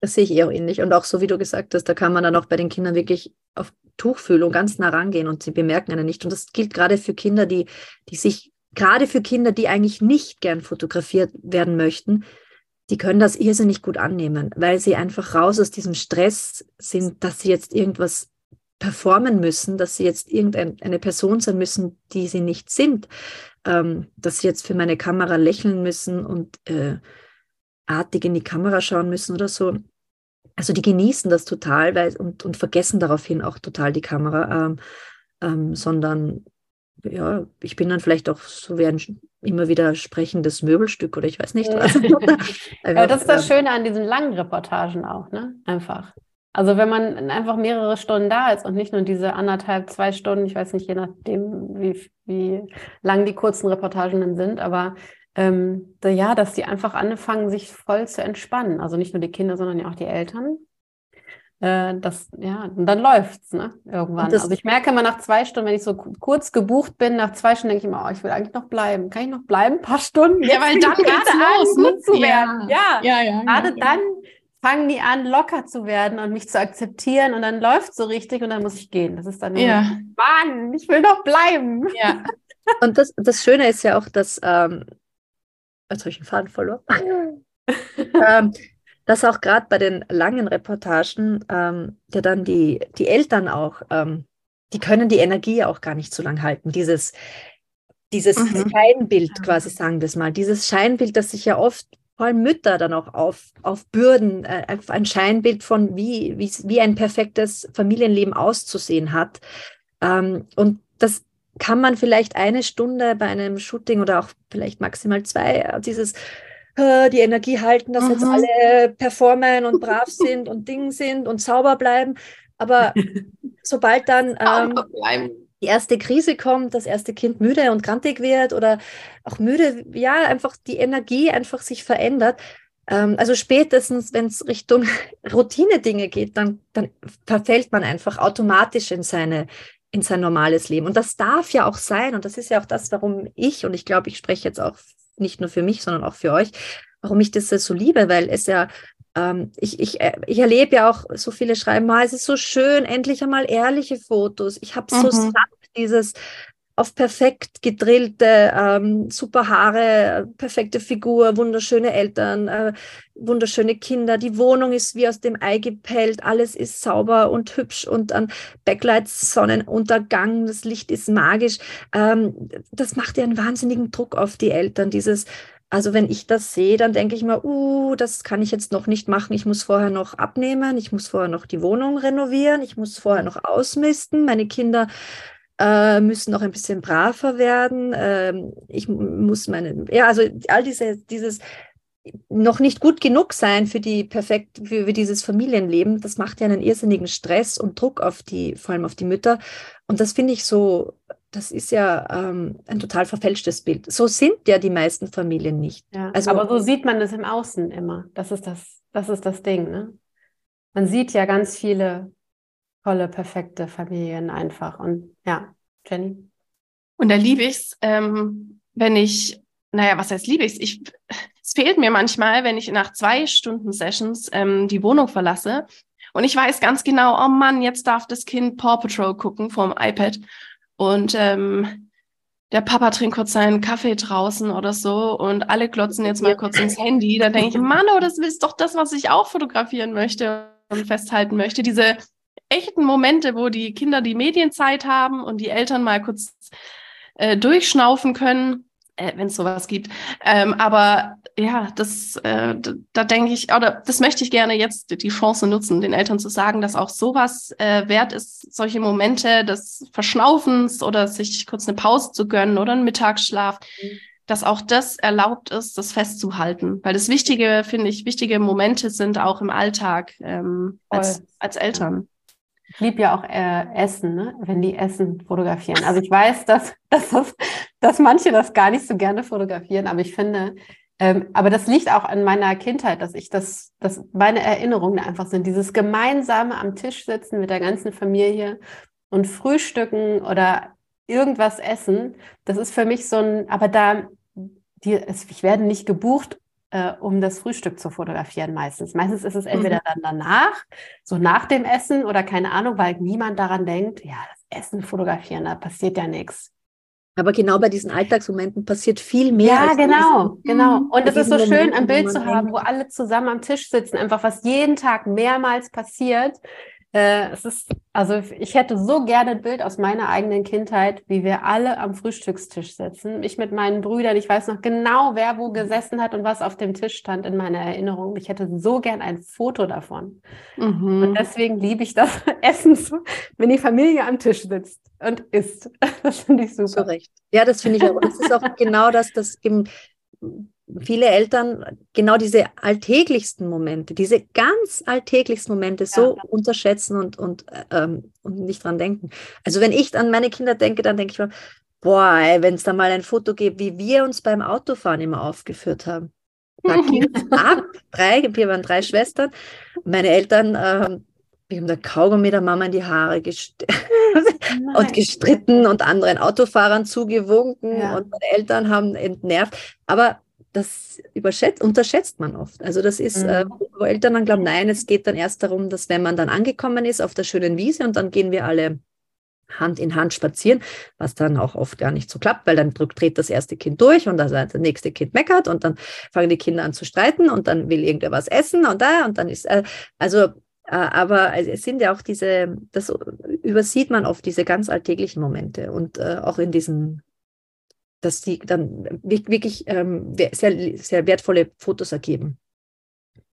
Das sehe ich eher ähnlich. Und auch so, wie du gesagt hast, da kann man dann auch bei den Kindern wirklich auf Tuchfühlung ganz nah rangehen und sie bemerken einen nicht. Und das gilt gerade für Kinder, die, die sich, gerade für Kinder, die eigentlich nicht gern fotografiert werden möchten, die können das irrsinnig gut annehmen, weil sie einfach raus aus diesem Stress sind, dass sie jetzt irgendwas performen müssen, dass sie jetzt irgendeine Person sein müssen, die sie nicht sind, ähm, dass sie jetzt für meine Kamera lächeln müssen und äh, artig in die Kamera schauen müssen oder so. Also die genießen das total weil, und, und vergessen daraufhin auch total die Kamera, ähm, ähm, sondern ja, ich bin dann vielleicht auch so wie ein immer wieder sprechendes Möbelstück oder ich weiß nicht was. ja, [LAUGHS] das ist das ähm, Schöne an diesen langen Reportagen auch, ne? Einfach. Also wenn man einfach mehrere Stunden da ist und nicht nur diese anderthalb, zwei Stunden, ich weiß nicht, je nachdem, wie, wie lang die kurzen Reportagen dann sind, aber ähm, da, ja, dass die einfach anfangen, sich voll zu entspannen. Also nicht nur die Kinder, sondern ja auch die Eltern. Äh, das, ja, und dann läuft's, ne? Irgendwann. also ich merke immer nach zwei Stunden, wenn ich so kurz gebucht bin, nach zwei Stunden denke ich immer, oh, ich will eigentlich noch bleiben. Kann ich noch bleiben? Ein paar Stunden? Ja, weil dann [LAUGHS] geht's los, ne? gut zu werden. Ja, ja, ja. Gerade ja, dann fangen die an, locker zu werden und mich zu akzeptieren und dann läuft so richtig und dann muss ich gehen. Das ist dann, ja. Mann, ich will noch bleiben. Ja. [LAUGHS] Und das, das Schöne ist ja auch, dass ähm, jetzt habe ich den Faden verloren, [LAUGHS] ähm, dass auch gerade bei den langen Reportagen ähm, ja dann die, die Eltern auch, ähm, die können die Energie auch gar nicht so lang halten. Dieses, dieses mhm. Scheinbild quasi, sagen wir es mal, dieses Scheinbild, das sich ja oft vor allem Mütter dann auch auf, aufbürden, äh, ein Scheinbild von, wie, wie, wie ein perfektes Familienleben auszusehen hat. Ähm, und das kann man vielleicht eine Stunde bei einem Shooting oder auch vielleicht maximal zwei äh, dieses äh, die Energie halten, dass mhm. jetzt alle performen und brav sind und Ding sind und sauber bleiben. Aber [LAUGHS] sobald dann ähm, die erste Krise kommt, das erste Kind müde und grantig wird oder auch müde, ja, einfach die Energie einfach sich verändert. Ähm, also spätestens, wenn es Richtung [LAUGHS] Routine-Dinge geht, dann, dann verfällt man einfach automatisch in seine in sein normales Leben. Und das darf ja auch sein. Und das ist ja auch das, warum ich, und ich glaube, ich spreche jetzt auch nicht nur für mich, sondern auch für euch, warum ich das so liebe, weil es ja, ähm, ich, ich, äh, ich erlebe ja auch, so viele schreiben, ah, es ist so schön, endlich einmal ehrliche Fotos. Ich habe so mhm. satt dieses, auf perfekt gedrillte, ähm, super Haare, perfekte Figur, wunderschöne Eltern, äh, wunderschöne Kinder. Die Wohnung ist wie aus dem Ei gepellt, alles ist sauber und hübsch und an Backlights, Sonnenuntergang, das Licht ist magisch. Ähm, das macht ja einen wahnsinnigen Druck auf die Eltern, dieses also wenn ich das sehe, dann denke ich mir, uh, das kann ich jetzt noch nicht machen. Ich muss vorher noch abnehmen, ich muss vorher noch die Wohnung renovieren, ich muss vorher noch ausmisten. Meine Kinder äh, müssen noch ein bisschen braver werden. Ähm, ich muss meine, ja, also all diese, dieses noch nicht gut genug sein für die perfekt, für, für dieses Familienleben, das macht ja einen irrsinnigen Stress und Druck auf die, vor allem auf die Mütter. Und das finde ich so, das ist ja ähm, ein total verfälschtes Bild. So sind ja die meisten Familien nicht. Ja, also, aber so sieht man das im Außen immer. Das ist das, das ist das Ding, ne? Man sieht ja ganz viele tolle, perfekte Familien einfach. Und ja, Jenny. Und da liebe ich es, ähm, wenn ich, naja, was heißt liebe ich Ich, es fehlt mir manchmal, wenn ich nach zwei Stunden Sessions ähm, die Wohnung verlasse und ich weiß ganz genau, oh Mann, jetzt darf das Kind Paw Patrol gucken vom iPad und ähm, der Papa trinkt kurz seinen Kaffee draußen oder so und alle klotzen jetzt mal kurz ins Handy. Da denke ich, Mann, oh, das ist doch das, was ich auch fotografieren möchte und festhalten möchte. Diese echten Momente, wo die Kinder die Medienzeit haben und die Eltern mal kurz äh, durchschnaufen können, äh, wenn es sowas gibt. Ähm, aber ja, das, äh, da, da denke ich, oder das möchte ich gerne jetzt die Chance nutzen, den Eltern zu sagen, dass auch sowas äh, wert ist, solche Momente des Verschnaufens oder sich kurz eine Pause zu gönnen oder einen Mittagsschlaf. Mhm dass auch das erlaubt ist, das festzuhalten. Weil das Wichtige, finde ich, wichtige Momente sind auch im Alltag ähm, als, als Eltern. Ich liebe ja auch äh, Essen, ne? wenn die Essen fotografieren. Also ich weiß, dass, dass, das, dass manche das gar nicht so gerne fotografieren, aber ich finde, ähm, aber das liegt auch an meiner Kindheit, dass ich das, dass meine Erinnerungen einfach sind. Dieses gemeinsame am Tisch sitzen mit der ganzen Familie und frühstücken oder irgendwas essen, das ist für mich so ein, aber da, die, es, ich werde nicht gebucht, äh, um das Frühstück zu fotografieren meistens. Meistens ist es entweder mhm. dann danach, so nach dem Essen oder keine Ahnung, weil niemand daran denkt, ja, das Essen fotografieren, da passiert ja nichts. Aber genau bei diesen Alltagsmomenten passiert viel mehr. Ja, genau, genau. Und es ist so Momenten, schön, ein Bild zu haben, wo alle zusammen am Tisch sitzen, einfach was jeden Tag mehrmals passiert. Äh, es ist, also ich hätte so gerne ein Bild aus meiner eigenen Kindheit, wie wir alle am Frühstückstisch sitzen. Ich mit meinen Brüdern, ich weiß noch genau, wer wo gesessen hat und was auf dem Tisch stand in meiner Erinnerung. Ich hätte so gern ein Foto davon. Mhm. Und deswegen liebe ich das [LAUGHS] Essen, wenn die Familie am Tisch sitzt und isst. [LAUGHS] Das finde ich super. So recht. Ja, das finde ich auch. Das ist auch genau das, das eben viele Eltern genau diese alltäglichsten Momente, diese ganz alltäglichsten Momente so ja. unterschätzen und, und, ähm, und nicht dran denken. Also wenn ich an meine Kinder denke, dann denke ich mir, boah, wenn es da mal ein Foto gibt, wie wir uns beim Autofahren immer aufgeführt haben. Da ging [LAUGHS] ab, drei, wir waren drei Schwestern. Meine Eltern, ähm, wir haben da Kaugummi der Mama in die Haare gest [LAUGHS] und gestritten und anderen Autofahrern zugewunken ja. und meine Eltern haben entnervt. Aber das unterschätzt man oft. Also das ist, äh, mhm. äh, wo Eltern dann glauben, nein, es geht dann erst darum, dass wenn man dann angekommen ist auf der schönen Wiese und dann gehen wir alle Hand in Hand spazieren, was dann auch oft gar nicht so klappt, weil dann dreht das erste Kind durch und das, das nächste Kind meckert und dann fangen die Kinder an zu streiten und dann will irgendwer was essen und da und dann ist, äh, also äh, aber es sind ja auch diese, das übersieht man oft, diese ganz alltäglichen Momente und äh, auch in diesen dass die dann wirklich ähm, sehr, sehr wertvolle Fotos ergeben.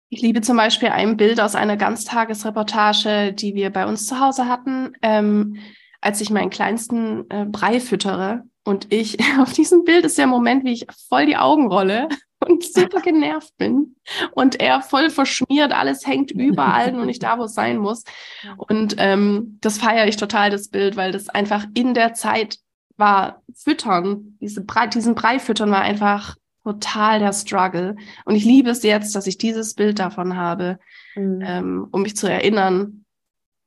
Ich liebe zum Beispiel ein Bild aus einer Ganztagesreportage, die wir bei uns zu Hause hatten, ähm, als ich meinen kleinsten äh, Brei füttere. Und ich, [LAUGHS] auf diesem Bild ist der Moment, wie ich voll die Augen rolle [LAUGHS] und super genervt bin. Und er voll verschmiert, alles hängt überall und nicht da, wo es sein muss. [LAUGHS] Und ähm, das feiere ich total, das Bild, weil das einfach in der Zeit war Füttern, diese Brei, diesen Brei füttern war einfach total der Struggle. Und ich liebe es jetzt, dass ich dieses Bild davon habe, mhm. ähm, um mich zu erinnern,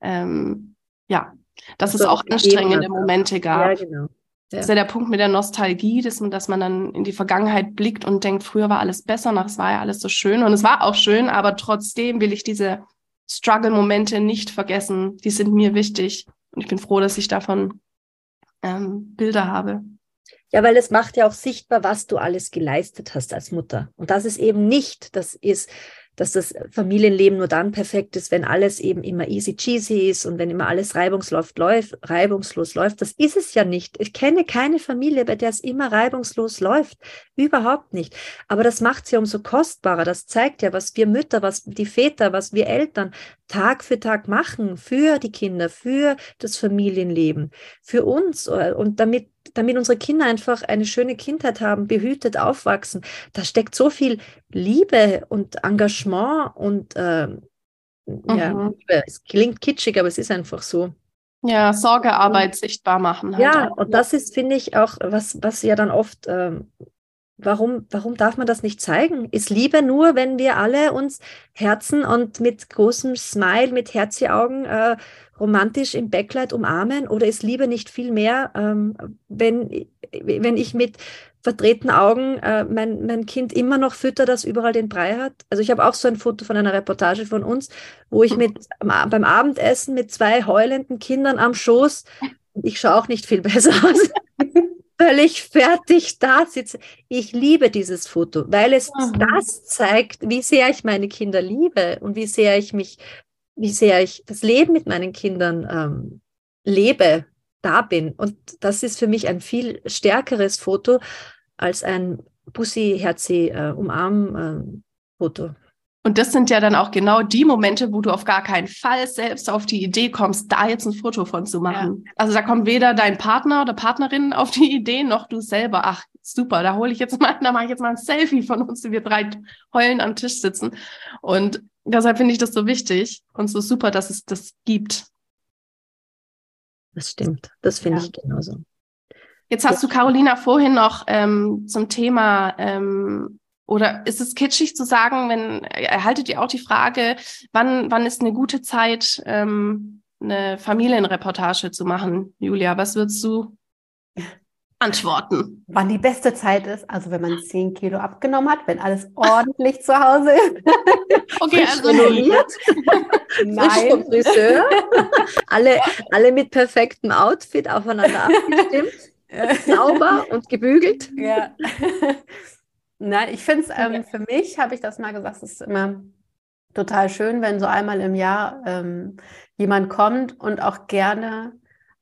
ähm, ja, dass es auch anstrengende Momente gab. Ja, genau. Ja. Das ist ja der Punkt mit der Nostalgie, dass man, dass man dann in die Vergangenheit blickt und denkt, früher war alles besser, nach es war ja alles so schön. Und es war auch schön, aber trotzdem will ich diese Struggle-Momente nicht vergessen. Die sind mir wichtig. Und ich bin froh, dass ich davon ähm, Bilder habe. Ja, weil es macht ja auch sichtbar, was du alles geleistet hast als Mutter. Und das ist eben nicht, das ist dass das Familienleben nur dann perfekt ist, wenn alles eben immer easy cheesy ist und wenn immer alles reibungslos läuft, reibungslos läuft. Das ist es ja nicht. Ich kenne keine Familie, bei der es immer reibungslos läuft. Überhaupt nicht. Aber das macht sie umso kostbarer. Das zeigt ja, was wir Mütter, was die Väter, was wir Eltern Tag für Tag machen für die Kinder, für das Familienleben, für uns und damit damit unsere Kinder einfach eine schöne Kindheit haben, behütet aufwachsen. Da steckt so viel Liebe und Engagement und äh, mhm. ja, es klingt kitschig, aber es ist einfach so. Ja, Sorgearbeit und, sichtbar machen. Halt ja, auch. und das ist, finde ich, auch, was, was ja dann oft, ähm, warum, warum darf man das nicht zeigen? Ist Liebe nur, wenn wir alle uns Herzen und mit großem Smile, mit Herzi-Augen äh, romantisch im Backlight umarmen? Oder ist Liebe nicht viel mehr, ähm, wenn, wenn ich mit verdrehten Augen äh, mein, mein Kind immer noch fütter, das überall den Brei hat? Also ich habe auch so ein Foto von einer Reportage von uns, wo ich mit beim Abendessen mit zwei heulenden Kindern am Schoß, ich schaue auch nicht viel [LAUGHS] besser aus, [LAUGHS] völlig fertig da sitze. Ich liebe dieses Foto, weil es mhm. das zeigt, wie sehr ich meine Kinder liebe und wie sehr ich mich wie sehr ich das Leben mit meinen Kindern ähm, lebe, da bin. Und das ist für mich ein viel stärkeres Foto als ein Bussi-Herzi-Umarm-Foto. Äh, und das sind ja dann auch genau die Momente, wo du auf gar keinen Fall selbst auf die Idee kommst, da jetzt ein Foto von zu machen. Ja. Also da kommt weder dein Partner oder Partnerin auf die Idee, noch du selber. Ach, super, da hole ich jetzt mal, da mache ich jetzt mal ein Selfie von uns, die wir drei heulen am Tisch sitzen. Und deshalb finde ich das so wichtig und so super, dass es das gibt. Das stimmt. Das finde ja. ich genauso. Jetzt hast du Carolina vorhin noch ähm, zum Thema ähm, oder ist es kitschig zu sagen, wenn erhaltet ihr auch die Frage, wann wann ist eine gute Zeit, ähm, eine Familienreportage zu machen, Julia? Was würdest du antworten. Wann die beste Zeit ist, also wenn man 10 Kilo abgenommen hat, wenn alles ordentlich zu Hause ist. [LAUGHS] Okay, also renoviert. Frisch vom Friseur. [LAUGHS] alle, alle mit perfektem Outfit aufeinander abgestimmt. [LAUGHS] sauber und gebügelt. Ja. Nein, ich finde es, ähm, für mich habe ich das mal gesagt, es ist immer total schön, wenn so einmal im Jahr ähm, jemand kommt und auch gerne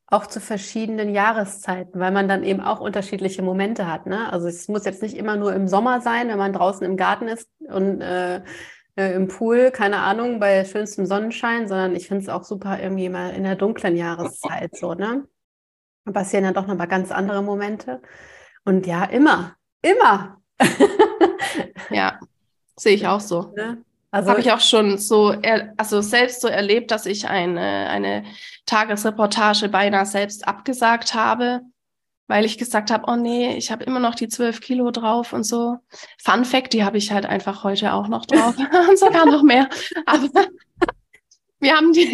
auch zu verschiedenen Jahreszeiten, weil man dann eben auch unterschiedliche Momente hat. Ne? Also es muss jetzt nicht immer nur im Sommer sein, wenn man draußen im Garten ist und äh, äh, im Pool, keine Ahnung, bei schönstem Sonnenschein, sondern ich finde es auch super irgendwie mal in der dunklen Jahreszeit so, ne? Da passieren dann doch nochmal ganz andere Momente. Und ja, immer, immer. [LAUGHS] ja, sehe ich auch so. Ne? Also habe ich auch schon so, also selbst so erlebt, dass ich eine, eine Tagesreportage beinahe selbst abgesagt habe, weil ich gesagt habe, oh nee, ich habe immer noch die zwölf Kilo drauf und so. Fun Fact, die habe ich halt einfach heute auch noch drauf [LAUGHS] [LAUGHS] und sogar noch mehr. Aber wir haben die,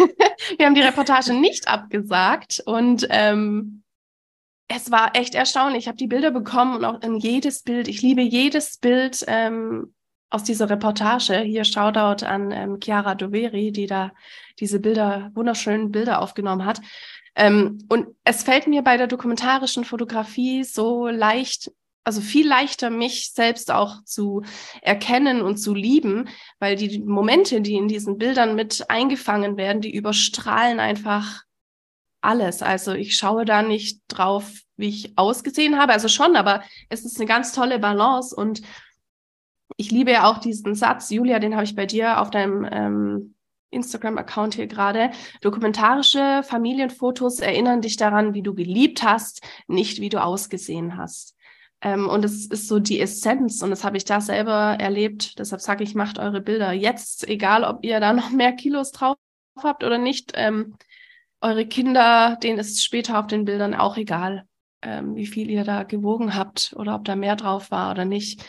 wir haben die Reportage nicht abgesagt und ähm, es war echt erstaunlich. Ich habe die Bilder bekommen und auch in jedes Bild. Ich liebe jedes Bild. Ähm, aus dieser Reportage. Hier Shoutout an ähm, Chiara Doveri, die da diese Bilder, wunderschönen Bilder aufgenommen hat. Ähm, und es fällt mir bei der dokumentarischen Fotografie so leicht, also viel leichter, mich selbst auch zu erkennen und zu lieben, weil die Momente, die in diesen Bildern mit eingefangen werden, die überstrahlen einfach alles. Also ich schaue da nicht drauf, wie ich ausgesehen habe, also schon, aber es ist eine ganz tolle Balance und ich liebe ja auch diesen Satz, Julia, den habe ich bei dir auf deinem ähm, Instagram-Account hier gerade. Dokumentarische Familienfotos erinnern dich daran, wie du geliebt hast, nicht wie du ausgesehen hast. Ähm, und es ist so die Essenz und das habe ich da selber erlebt. Deshalb sage ich, macht eure Bilder jetzt, egal ob ihr da noch mehr Kilos drauf habt oder nicht. Ähm, eure Kinder, denen ist später auf den Bildern auch egal, ähm, wie viel ihr da gewogen habt oder ob da mehr drauf war oder nicht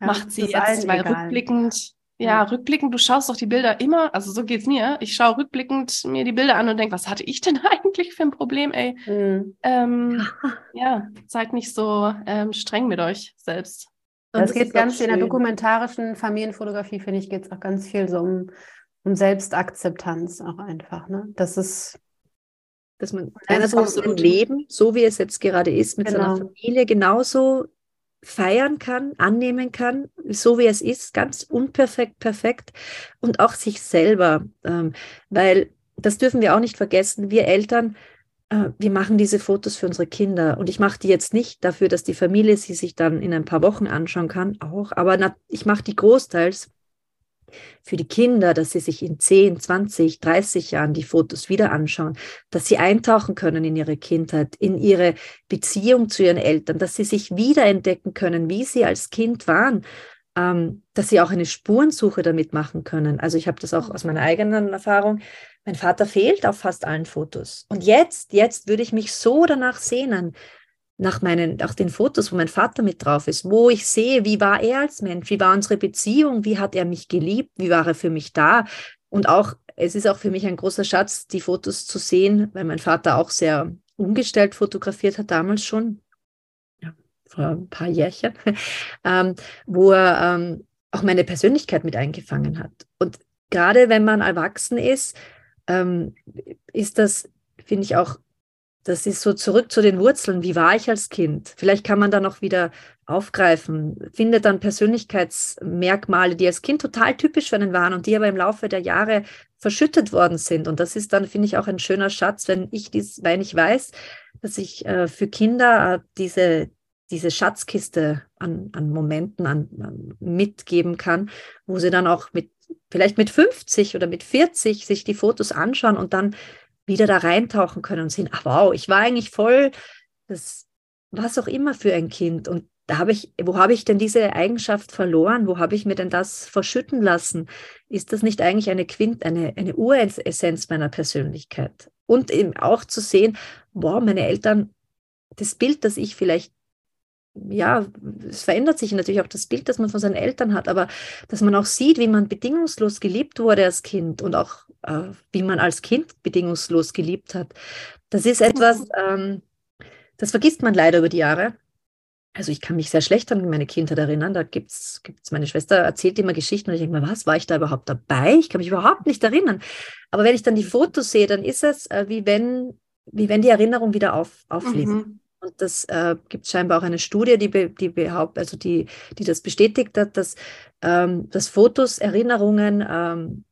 ja, macht sie jetzt, weil egal. rückblickend, ja, ja, rückblickend, du schaust doch die Bilder immer, also so geht's mir. Ich schaue rückblickend mir die Bilder an und denke, was hatte ich denn [LAUGHS] eigentlich für ein Problem, ey? Mhm. Ähm, [LAUGHS] ja, seid nicht so ähm, streng mit euch selbst. Das geht ganz in der dokumentarischen Familienfotografie, finde ich, geht es auch ganz viel so um, um Selbstakzeptanz auch einfach. Ne? Das ist dass man einerseits sein Leben, so wie es jetzt gerade ist, mit genau. seiner Familie genauso feiern kann, annehmen kann, so wie es ist, ganz unperfekt, perfekt und auch sich selber, ähm, weil das dürfen wir auch nicht vergessen, wir Eltern, äh, wir machen diese Fotos für unsere Kinder und ich mache die jetzt nicht dafür, dass die Familie sie sich dann in ein paar Wochen anschauen kann, auch, aber ich mache die großteils für die Kinder, dass sie sich in 10, 20, 30 Jahren die Fotos wieder anschauen, dass sie eintauchen können in ihre Kindheit, in ihre Beziehung zu ihren Eltern, dass sie sich wiederentdecken können, wie sie als Kind waren, ähm, dass sie auch eine Spurensuche damit machen können. Also ich habe das auch aus meiner eigenen Erfahrung. Mein Vater fehlt auf fast allen Fotos. Und jetzt, jetzt würde ich mich so danach sehnen, nach meinen, auch den Fotos, wo mein Vater mit drauf ist, wo ich sehe, wie war er als Mensch, wie war unsere Beziehung, wie hat er mich geliebt, wie war er für mich da. Und auch, es ist auch für mich ein großer Schatz, die Fotos zu sehen, weil mein Vater auch sehr umgestellt fotografiert hat, damals schon, ja, vor ein paar Jährchen, [LAUGHS] ähm, wo er ähm, auch meine Persönlichkeit mit eingefangen hat. Und gerade wenn man erwachsen ist, ähm, ist das, finde ich, auch das ist so zurück zu den Wurzeln. Wie war ich als Kind? Vielleicht kann man da noch wieder aufgreifen, findet dann Persönlichkeitsmerkmale, die als Kind total typisch für einen waren und die aber im Laufe der Jahre verschüttet worden sind. Und das ist dann, finde ich, auch ein schöner Schatz, wenn ich dies, wenn ich weiß, dass ich äh, für Kinder äh, diese, diese Schatzkiste an, an Momenten an, an mitgeben kann, wo sie dann auch mit, vielleicht mit 50 oder mit 40 sich die Fotos anschauen und dann wieder da reintauchen können und sehen, ach wow, ich war eigentlich voll das, was auch immer für ein Kind. Und habe ich, wo habe ich denn diese Eigenschaft verloren? Wo habe ich mir denn das verschütten lassen? Ist das nicht eigentlich eine Quint, eine, eine Uressenz meiner Persönlichkeit? Und eben auch zu sehen, wow, meine Eltern, das Bild, das ich vielleicht ja, es verändert sich natürlich auch das Bild, das man von seinen Eltern hat, aber dass man auch sieht, wie man bedingungslos geliebt wurde als Kind und auch äh, wie man als Kind bedingungslos geliebt hat. Das ist etwas, ähm, das vergisst man leider über die Jahre. Also ich kann mich sehr schlecht an meine Kindheit erinnern. Da gibt es, meine Schwester erzählt immer Geschichten und ich denke mir, was, war ich da überhaupt dabei? Ich kann mich überhaupt nicht erinnern. Aber wenn ich dann die Fotos sehe, dann ist es, äh, wie, wenn, wie wenn die Erinnerung wieder auf, auflebt. Mhm. Und das äh, gibt scheinbar auch eine Studie, die, be, die behauptet, also die, die das bestätigt hat, dass, ähm, dass Fotos Erinnerungen, ähm,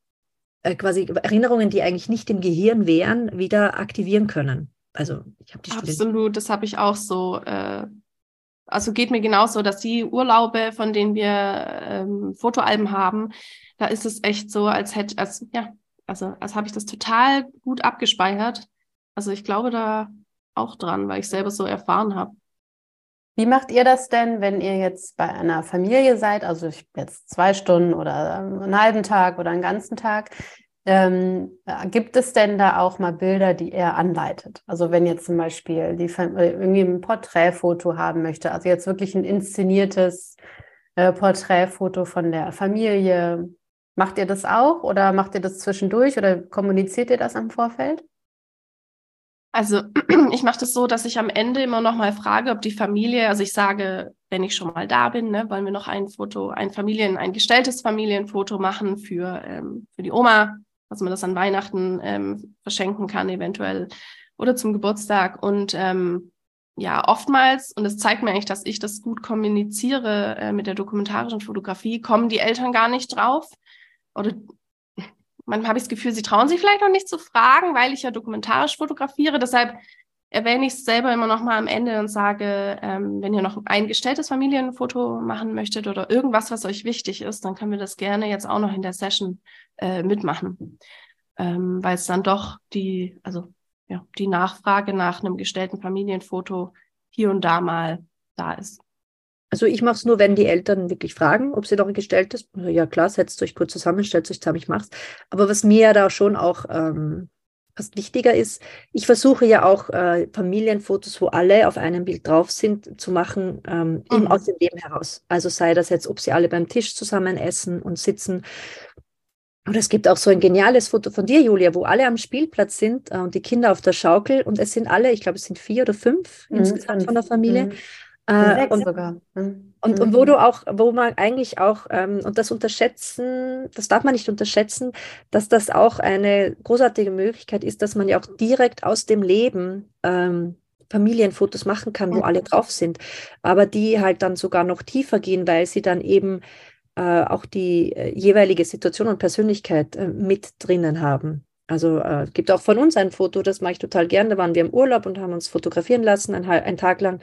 äh, quasi Erinnerungen, die eigentlich nicht im Gehirn wären, wieder aktivieren können. Also ich habe die Studie. Absolut, das habe ich auch so. Äh, also geht mir genauso, dass die Urlaube, von denen wir ähm, Fotoalben haben, da ist es echt so, als hätte, als ja, also als habe ich das total gut abgespeichert. Also ich glaube da auch dran, weil ich selber so erfahren habe. Wie macht ihr das denn, wenn ihr jetzt bei einer Familie seid, also jetzt zwei Stunden oder einen halben Tag oder einen ganzen Tag? Ähm, gibt es denn da auch mal Bilder, die er anleitet? Also wenn jetzt zum Beispiel die äh, irgendwie ein Porträtfoto haben möchte, also jetzt wirklich ein inszeniertes äh, Porträtfoto von der Familie, macht ihr das auch oder macht ihr das zwischendurch oder kommuniziert ihr das im Vorfeld? Also [CLEARS THROAT] ich mache das so, dass ich am Ende immer noch mal frage, ob die Familie, also ich sage, wenn ich schon mal da bin, ne, wollen wir noch ein Foto, ein Familien, ein gestelltes Familienfoto machen für, ähm, für die Oma, dass man das an Weihnachten ähm, verschenken kann eventuell oder zum Geburtstag. Und ähm, ja, oftmals, und das zeigt mir eigentlich, dass ich das gut kommuniziere äh, mit der dokumentarischen Fotografie, kommen die Eltern gar nicht drauf oder manchmal habe ich das Gefühl, sie trauen sich vielleicht noch nicht zu fragen, weil ich ja dokumentarisch fotografiere. Deshalb erwähne ich es selber immer noch mal am Ende und sage, ähm, wenn ihr noch ein gestelltes Familienfoto machen möchtet oder irgendwas, was euch wichtig ist, dann können wir das gerne jetzt auch noch in der Session äh, mitmachen, ähm, weil es dann doch die, also ja, die Nachfrage nach einem gestellten Familienfoto hier und da mal da ist. Also ich mache es nur, wenn die Eltern wirklich fragen, ob sie noch ein gestelltes. Ja klar, setzt euch kurz zusammen, stellt euch zusammen, ich mach's. Aber was mir ja da schon auch ähm, fast wichtiger ist, ich versuche ja auch äh, Familienfotos, wo alle auf einem Bild drauf sind, zu machen, ähm, mhm. aus dem Leben heraus. Also sei das jetzt, ob sie alle beim Tisch zusammen essen und sitzen. Oder es gibt auch so ein geniales Foto von dir, Julia, wo alle am Spielplatz sind äh, und die Kinder auf der Schaukel und es sind alle, ich glaube, es sind vier oder fünf mhm, insgesamt von der Familie. Mhm. Äh, und, sogar. Mhm. Und, und wo du auch, wo man eigentlich auch, ähm, und das unterschätzen, das darf man nicht unterschätzen, dass das auch eine großartige Möglichkeit ist, dass man ja auch direkt aus dem Leben ähm, Familienfotos machen kann, wo mhm. alle drauf sind, aber die halt dann sogar noch tiefer gehen, weil sie dann eben äh, auch die äh, jeweilige Situation und Persönlichkeit äh, mit drinnen haben. Also äh, gibt auch von uns ein Foto, das mache ich total gerne. Da waren wir im Urlaub und haben uns fotografieren lassen, ein, ein Tag lang,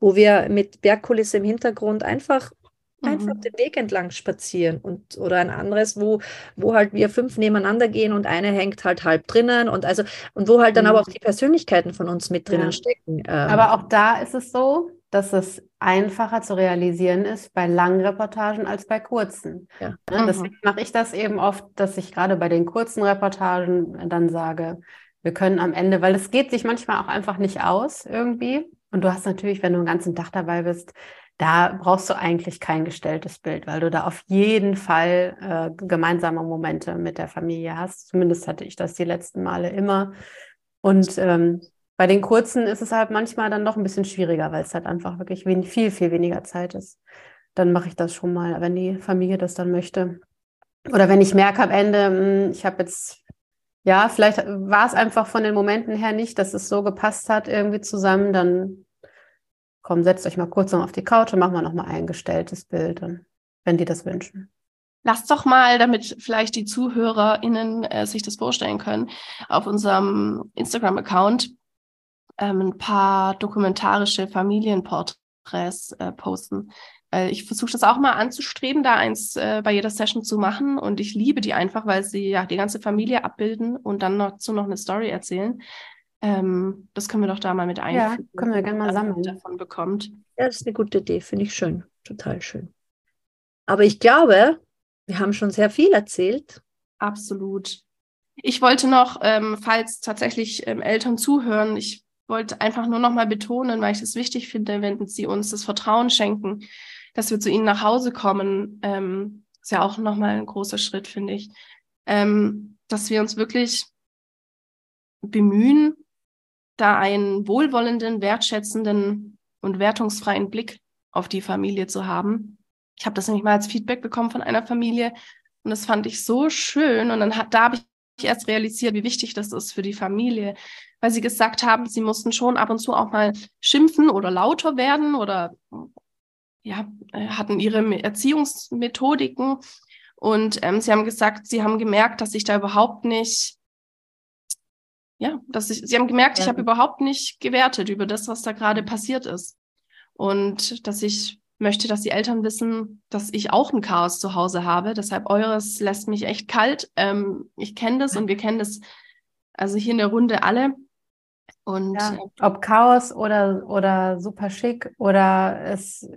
wo wir mit Bergkulisse im Hintergrund einfach mhm. einfach den Weg entlang spazieren und oder ein anderes, wo, wo halt wir fünf nebeneinander gehen und eine hängt halt halb drinnen und also und wo halt dann mhm. aber auch die Persönlichkeiten von uns mit drinnen ja. stecken. Ähm. Aber auch da ist es so, dass es einfacher zu realisieren ist bei langen Reportagen als bei kurzen. Ja. Ne? Mhm. Deswegen mache ich das eben oft, dass ich gerade bei den kurzen Reportagen dann sage, wir können am Ende, weil es geht sich manchmal auch einfach nicht aus irgendwie. Und du hast natürlich, wenn du den ganzen Tag dabei bist, da brauchst du eigentlich kein gestelltes Bild, weil du da auf jeden Fall äh, gemeinsame Momente mit der Familie hast. Zumindest hatte ich das die letzten Male immer. Und ähm, bei den kurzen ist es halt manchmal dann noch ein bisschen schwieriger, weil es halt einfach wirklich viel, viel weniger Zeit ist. Dann mache ich das schon mal, wenn die Familie das dann möchte. Oder wenn ich merke am Ende, hm, ich habe jetzt, ja, vielleicht war es einfach von den Momenten her nicht, dass es so gepasst hat irgendwie zusammen, dann komm, setzt euch mal kurz noch auf die Couch und machen wir noch mal ein gestelltes Bild, wenn die das wünschen. Lasst doch mal, damit vielleicht die ZuhörerInnen äh, sich das vorstellen können, auf unserem Instagram-Account ähm, ein paar dokumentarische Familienporträts äh, posten. Äh, ich versuche das auch mal anzustreben, da eins äh, bei jeder Session zu machen. Und ich liebe die einfach, weil sie ja die ganze Familie abbilden und dann dazu noch eine Story erzählen. Ähm, das können wir doch da mal mit einfügen. Ja, können wir gerne mal sammeln. Davon bekommt. Ja, das ist eine gute Idee, finde ich schön, total schön. Aber ich glaube, wir haben schon sehr viel erzählt. Absolut. Ich wollte noch, ähm, falls tatsächlich ähm, Eltern zuhören, ich wollte einfach nur noch mal betonen, weil ich es wichtig finde, wenn sie uns das Vertrauen schenken, dass wir zu ihnen nach Hause kommen. Ähm, ist ja auch noch mal ein großer Schritt, finde ich. Ähm, dass wir uns wirklich bemühen, da einen wohlwollenden, wertschätzenden und wertungsfreien Blick auf die Familie zu haben. Ich habe das nämlich mal als Feedback bekommen von einer Familie und das fand ich so schön. Und dann hat, da habe ich erst realisiert, wie wichtig das ist für die Familie, weil sie gesagt haben, sie mussten schon ab und zu auch mal schimpfen oder lauter werden oder ja, äh, hatten ihre Erziehungsmethodiken. Und ähm, sie haben gesagt, sie haben gemerkt, dass ich da überhaupt nicht ja, dass ich, sie haben gemerkt, ja. ich habe überhaupt nicht gewertet über das, was da gerade passiert ist. Und dass ich möchte, dass die Eltern wissen, dass ich auch ein Chaos zu Hause habe. Deshalb eures lässt mich echt kalt. Ähm, ich kenne das und wir kennen das also hier in der Runde alle. Und ja, äh, ob Chaos oder, oder super schick oder es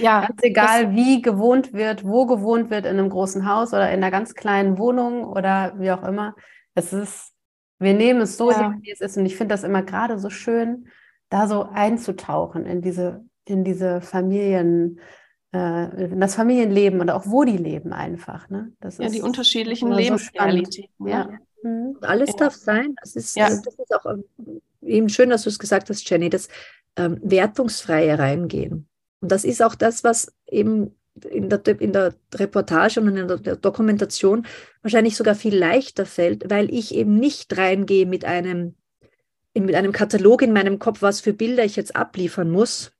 ja, ganz egal, wie gewohnt wird, wo gewohnt wird, in einem großen Haus oder in einer ganz kleinen Wohnung oder wie auch immer. Es ist wir nehmen es so, ja. wie es ist. Und ich finde das immer gerade so schön, da so einzutauchen in diese, in diese Familien, äh, in das Familienleben und auch wo die leben einfach. Ne? Das ja, die unterschiedlichen Lebensrealitäten. So ja. Mhm. Alles ja. darf sein. Das ist, ja. das ist auch ähm, eben schön, dass du es gesagt hast, Jenny, das ähm, wertungsfreie Reingehen. Und das ist auch das, was eben in der, in der Reportage und in der Dokumentation wahrscheinlich sogar viel leichter fällt, weil ich eben nicht reingehe mit einem, mit einem Katalog in meinem Kopf, was für Bilder ich jetzt abliefern muss,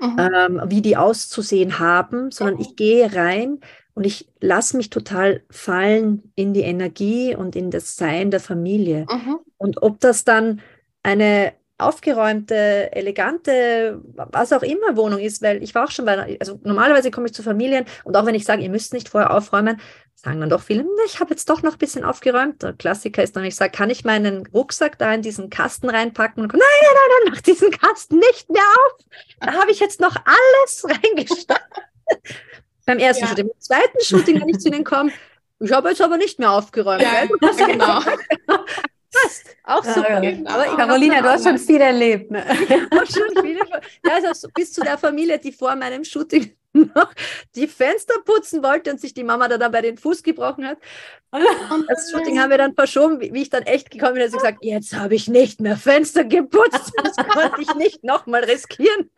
mhm. ähm, wie die auszusehen haben, sondern ich gehe rein und ich lasse mich total fallen in die Energie und in das Sein der Familie. Mhm. Und ob das dann eine aufgeräumte, elegante, was auch immer Wohnung ist, weil ich war auch schon bei, also normalerweise komme ich zu Familien und auch wenn ich sage, ihr müsst nicht vorher aufräumen, sagen dann doch viele, ich habe jetzt doch noch ein bisschen aufgeräumt. Der Klassiker ist dann, ich sage, kann ich meinen Rucksack da in diesen Kasten reinpacken? Und nein, nein, nein, nein, mach diesen Kasten nicht mehr auf. Da habe ich jetzt noch alles [LAUGHS] reingesteckt. Beim ersten ja. Shooting. Beim zweiten Shooting, wenn ich zu ihnen komme, ich habe jetzt aber nicht mehr aufgeräumt. Ja, [LAUGHS] genau. Passt. Auch so. Ja, genau. Aber Carolina, du hast [LAUGHS] schon viel erlebt. Ne? schon viele, ja, also bis zu der Familie, die vor meinem Shooting [LAUGHS] noch die Fenster putzen wollte und sich die Mama da bei den Fuß gebrochen hat. Und das Shooting haben wir dann verschoben, wie ich dann echt gekommen bin, hat sie gesagt, jetzt habe ich nicht mehr Fenster geputzt. Das [LAUGHS] konnte ich nicht nochmal riskieren.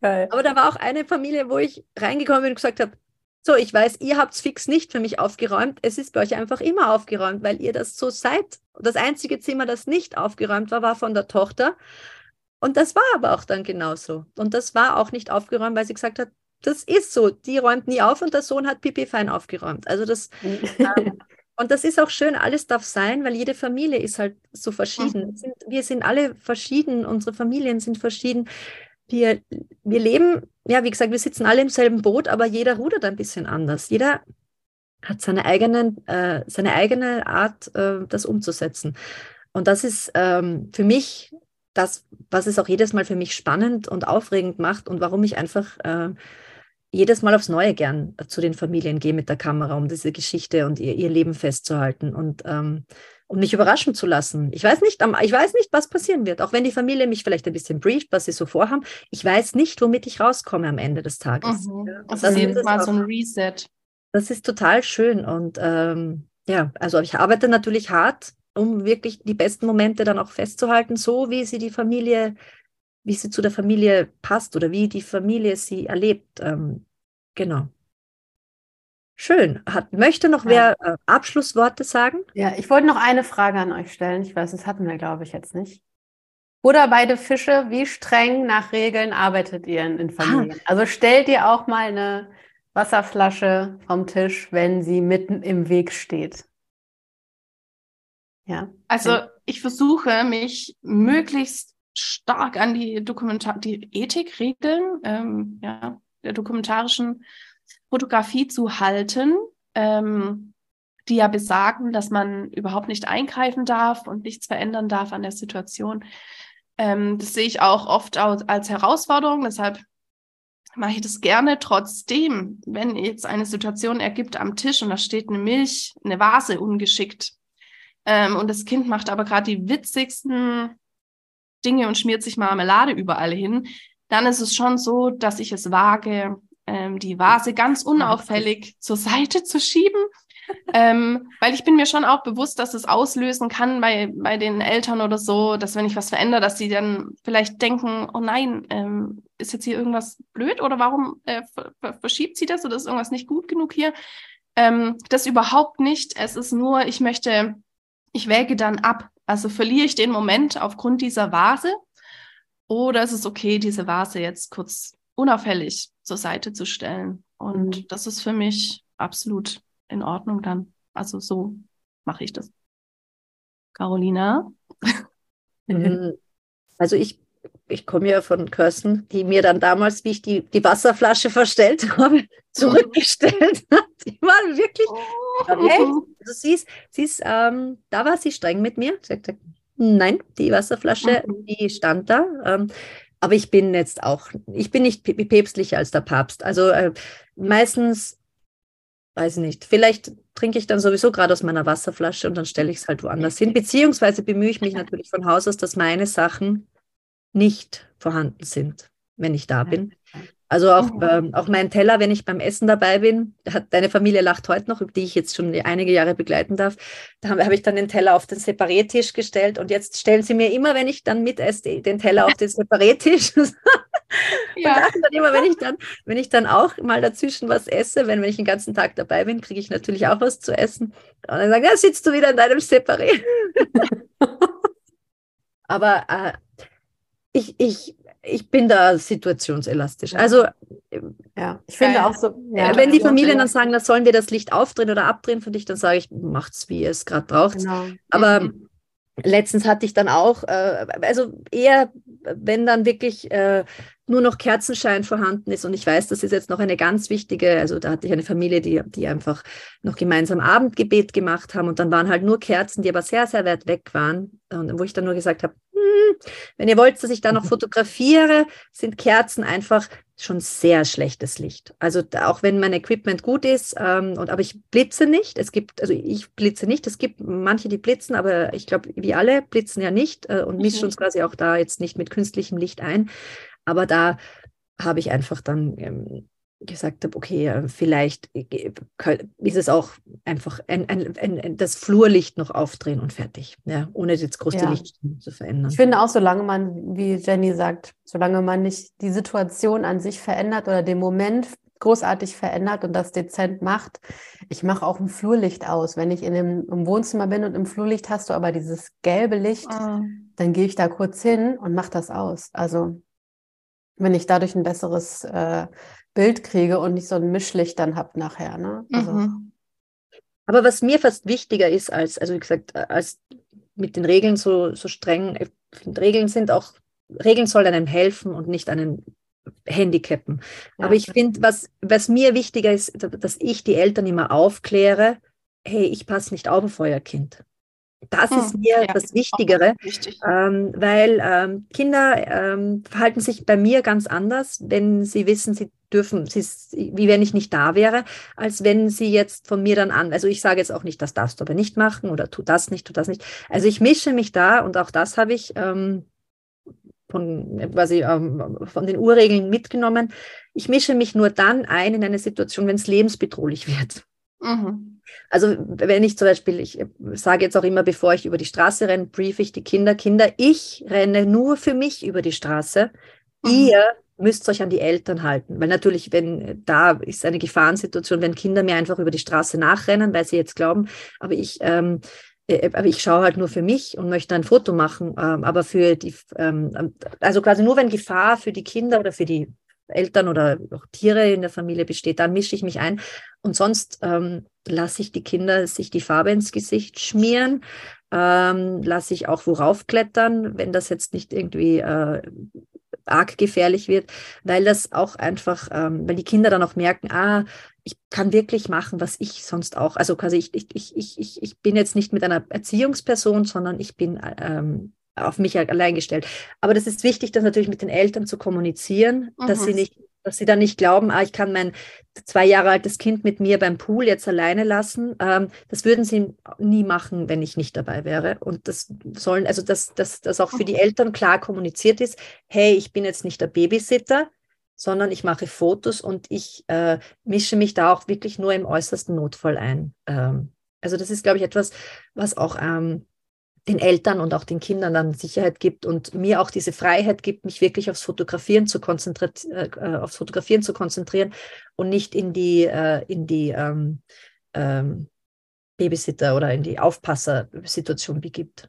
Geil. Aber da war auch eine Familie, wo ich reingekommen bin und gesagt habe, so, ich weiß, ihr habt es fix nicht für mich aufgeräumt. Es ist bei euch einfach immer aufgeräumt, weil ihr das so seid. Das einzige Zimmer, das nicht aufgeräumt war, war von der Tochter. Und das war aber auch dann genauso. Und das war auch nicht aufgeräumt, weil sie gesagt hat, das ist so. Die räumt nie auf und der Sohn hat Pipi fein aufgeräumt. Also das. ähm, und das ist auch schön, alles darf sein, weil jede Familie ist halt so verschieden. Mhm. Wir sind alle verschieden, unsere Familien sind verschieden wir, wir leben, ja, wie gesagt, wir sitzen alle im selben Boot, aber jeder rudert ein bisschen anders. Jeder hat seine, eigenen, äh, seine eigene Art, äh, das umzusetzen. Und das ist ähm, für mich das, was es auch jedes Mal für mich spannend und aufregend macht und warum ich einfach äh, jedes Mal aufs Neue gern zu den Familien gehe mit der Kamera, um diese Geschichte und ihr, ihr Leben festzuhalten. Und ähm, und mich überraschen zu lassen. Ich weiß nicht, ich weiß nicht, was passieren wird. Auch wenn die Familie mich vielleicht ein bisschen brieft, was sie so vorhaben. Ich weiß nicht, womit ich rauskomme am Ende des Tages. Mhm. Also das ist jedes Mal so ein Reset. Das ist total schön. Und ähm, ja, also ich arbeite natürlich hart, um wirklich die besten Momente dann auch festzuhalten, so wie sie die Familie, wie sie zu der Familie passt oder wie die Familie sie erlebt. Ähm, genau. Schön. Hat, möchte noch ja. wer äh, Abschlussworte sagen? Ja, ich wollte noch eine Frage an euch stellen. Ich weiß, das hatten wir, glaube ich, jetzt nicht. Oder beide Fische, wie streng nach Regeln arbeitet ihr in, in Familien? Ah. Also stellt ihr auch mal eine Wasserflasche vom Tisch, wenn sie mitten im Weg steht? Ja. Also ich versuche mich möglichst stark an die Dokumentar die Ethikregeln ähm, ja, der dokumentarischen Fotografie zu halten. Ähm, die ja besagen, dass man überhaupt nicht eingreifen darf und nichts verändern darf an der Situation. Ähm, das sehe ich auch oft als Herausforderung. Deshalb mache ich das gerne. Trotzdem, wenn jetzt eine Situation ergibt am Tisch und da steht eine Milch, eine Vase ungeschickt ähm, und das Kind macht aber gerade die witzigsten Dinge und schmiert sich Marmelade überall hin, dann ist es schon so, dass ich es wage, ähm, die Vase ganz unauffällig zur Seite zu schieben ähm, weil ich bin mir schon auch bewusst, dass es auslösen kann bei, bei den Eltern oder so, dass wenn ich was verändere, dass sie dann vielleicht denken, oh nein, ähm, ist jetzt hier irgendwas blöd oder warum äh, verschiebt sie das oder ist irgendwas nicht gut genug hier? Ähm, das überhaupt nicht. Es ist nur, ich möchte, ich wäge dann ab. Also verliere ich den Moment aufgrund dieser Vase oder ist es okay, diese Vase jetzt kurz unauffällig zur Seite zu stellen? Und mhm. das ist für mich absolut in Ordnung dann. Also so mache ich das. Carolina? Mhm. [LAUGHS] Also ich, ich komme ja von Kirsten, die mir dann damals, wie ich die, die Wasserflasche verstellt [LAUGHS] habe, zurückgestellt hat. Die war wirklich. Oh. Also sie ist, sie ist ähm, da war sie streng mit mir. Sie hat gesagt, nein, die Wasserflasche, mhm. die stand da. Ähm, aber ich bin jetzt auch, ich bin nicht päpstlicher als der Papst. Also äh, meistens weiß nicht, vielleicht trinke ich dann sowieso gerade aus meiner Wasserflasche und dann stelle ich es halt woanders hin. Beziehungsweise bemühe ich mich natürlich von Haus aus, dass meine Sachen nicht vorhanden sind, wenn ich da bin. Also auch, mhm. ähm, auch mein Teller, wenn ich beim Essen dabei bin, hat, deine Familie lacht heute noch, die ich jetzt schon einige Jahre begleiten darf, da habe hab ich dann den Teller auf den Separättisch gestellt und jetzt stellen sie mir immer, wenn ich dann mit esse, den Teller auf den Separättisch. [LAUGHS] ja. Und dann immer, wenn ich dann, wenn ich dann auch mal dazwischen was esse, wenn, wenn ich den ganzen Tag dabei bin, kriege ich natürlich auch was zu essen. Und dann sagen, ja, sitzt du wieder in deinem Separé. [LAUGHS] Aber äh, ich, ich, ich bin da situationselastisch. Also ja, ich finde auch so. Ja, wenn die Familien dann sagen, da sollen wir das Licht aufdrehen oder abdrehen für dich, dann sage ich, macht's, wie ihr es gerade braucht. Genau. Aber mhm. letztens hatte ich dann auch, äh, also eher, wenn dann wirklich äh, nur noch Kerzenschein vorhanden ist. Und ich weiß, das ist jetzt noch eine ganz wichtige, also da hatte ich eine Familie, die, die einfach noch gemeinsam Abendgebet gemacht haben und dann waren halt nur Kerzen, die aber sehr, sehr weit weg waren. Und wo ich dann nur gesagt habe, wenn ihr wollt, dass ich da noch [LAUGHS] fotografiere, sind Kerzen einfach schon sehr schlechtes Licht. Also auch wenn mein Equipment gut ist, ähm, und aber ich blitze nicht. Es gibt, also ich blitze nicht. Es gibt manche, die blitzen, aber ich glaube, wie alle blitzen ja nicht äh, und mischen mhm. uns quasi auch da jetzt nicht mit künstlichem Licht ein. Aber da habe ich einfach dann ähm, gesagt habe, okay, äh, vielleicht äh, ist es auch einfach ein, ein, ein, das Flurlicht noch aufdrehen und fertig, ja, ohne jetzt groß ja. Licht zu verändern. Ich finde auch, solange man, wie Jenny sagt, solange man nicht die Situation an sich verändert oder den Moment großartig verändert und das dezent macht. Ich mache auch ein Flurlicht aus. Wenn ich in dem, im Wohnzimmer bin und im Flurlicht hast du aber dieses gelbe Licht, oh. dann gehe ich da kurz hin und mache das aus. Also wenn ich dadurch ein besseres äh, Bild kriege und nicht so ein Mischlicht dann habe nachher. Ne? Also. Mhm. Aber was mir fast wichtiger ist als, also wie gesagt, als mit den Regeln so, so streng, finde, Regeln sind auch, Regeln sollen einem helfen und nicht einen handicappen. Ja. Aber ich finde, was, was mir wichtiger ist, dass ich die Eltern immer aufkläre, hey, ich passe nicht auf auf euer Kind. Das ist hm, mir ja, das Wichtigere, ähm, weil ähm, Kinder ähm, verhalten sich bei mir ganz anders, wenn sie wissen, sie dürfen, sie, wie wenn ich nicht da wäre, als wenn sie jetzt von mir dann an, also ich sage jetzt auch nicht, das darfst du aber nicht machen oder tu das nicht, tu das nicht. Also ich mische mich da und auch das habe ich ähm, von, quasi, ähm, von den Urregeln mitgenommen. Ich mische mich nur dann ein in eine Situation, wenn es lebensbedrohlich [LAUGHS] wird. Mhm. Also wenn ich zum Beispiel, ich sage jetzt auch immer, bevor ich über die Straße renne, briefe ich die Kinder, Kinder, ich renne nur für mich über die Straße. Mhm. Ihr müsst euch an die Eltern halten. Weil natürlich, wenn da ist eine Gefahrensituation, wenn Kinder mir einfach über die Straße nachrennen, weil sie jetzt glauben, aber ich, ähm, äh, aber ich schaue halt nur für mich und möchte ein Foto machen. Ähm, aber für die, ähm, also quasi nur wenn Gefahr für die Kinder oder für die Eltern oder auch Tiere in der Familie besteht, dann mische ich mich ein. Und sonst ähm, lasse ich die Kinder sich die Farbe ins Gesicht schmieren, ähm, lasse ich auch worauf klettern, wenn das jetzt nicht irgendwie äh, arg gefährlich wird, weil das auch einfach, ähm, weil die Kinder dann auch merken, ah, ich kann wirklich machen, was ich sonst auch, also quasi ich, ich, ich, ich, ich bin jetzt nicht mit einer Erziehungsperson, sondern ich bin ähm, auf mich allein gestellt. Aber das ist wichtig, das natürlich mit den Eltern zu kommunizieren, mhm. dass sie mhm. nicht dass sie dann nicht glauben, ah, ich kann mein zwei Jahre altes Kind mit mir beim Pool jetzt alleine lassen. Ähm, das würden sie nie machen, wenn ich nicht dabei wäre. Und das sollen, also dass das, das auch für die Eltern klar kommuniziert ist, hey, ich bin jetzt nicht der Babysitter, sondern ich mache Fotos und ich äh, mische mich da auch wirklich nur im äußersten Notfall ein. Ähm, also das ist, glaube ich, etwas, was auch ähm, den Eltern und auch den Kindern dann Sicherheit gibt und mir auch diese Freiheit gibt, mich wirklich aufs Fotografieren zu konzentrieren, äh, aufs Fotografieren zu konzentrieren und nicht in die, äh, in die ähm, ähm, Babysitter oder in die Aufpassersituation begibt.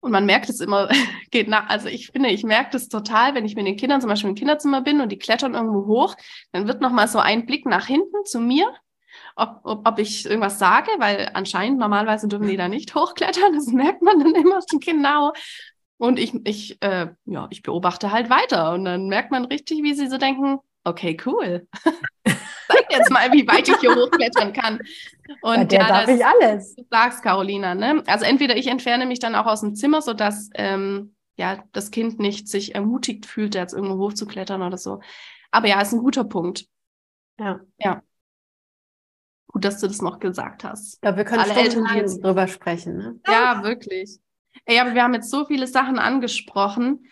Und man merkt es immer, [LAUGHS] geht nach, also ich finde, ich merke das total, wenn ich mit den Kindern zum Beispiel im Kinderzimmer bin und die klettern irgendwo hoch, dann wird nochmal so ein Blick nach hinten zu mir ob, ob, ob ich irgendwas sage, weil anscheinend normalerweise dürfen die da nicht [LAUGHS] hochklettern. Das merkt man dann immer so genau. Und ich, ich, äh, ja, ich beobachte halt weiter und dann merkt man richtig, wie sie so denken, okay, cool. [LAUGHS] Zeig jetzt mal, wie weit ich hier hochklettern kann. Und Bei der ja, darf das, ich alles. Du sagst, Carolina, ne? Also entweder ich entferne mich dann auch aus dem Zimmer, sodass ähm, ja, das Kind nicht sich ermutigt fühlt, jetzt irgendwo hochzuklettern oder so. Aber ja, ist ein guter Punkt. Ja. Ja. Gut, dass du das noch gesagt hast. Ja, wir können Alle Eltern jetzt drüber sprechen. Ne? Ja, wirklich. Ey, aber wir haben jetzt so viele Sachen angesprochen.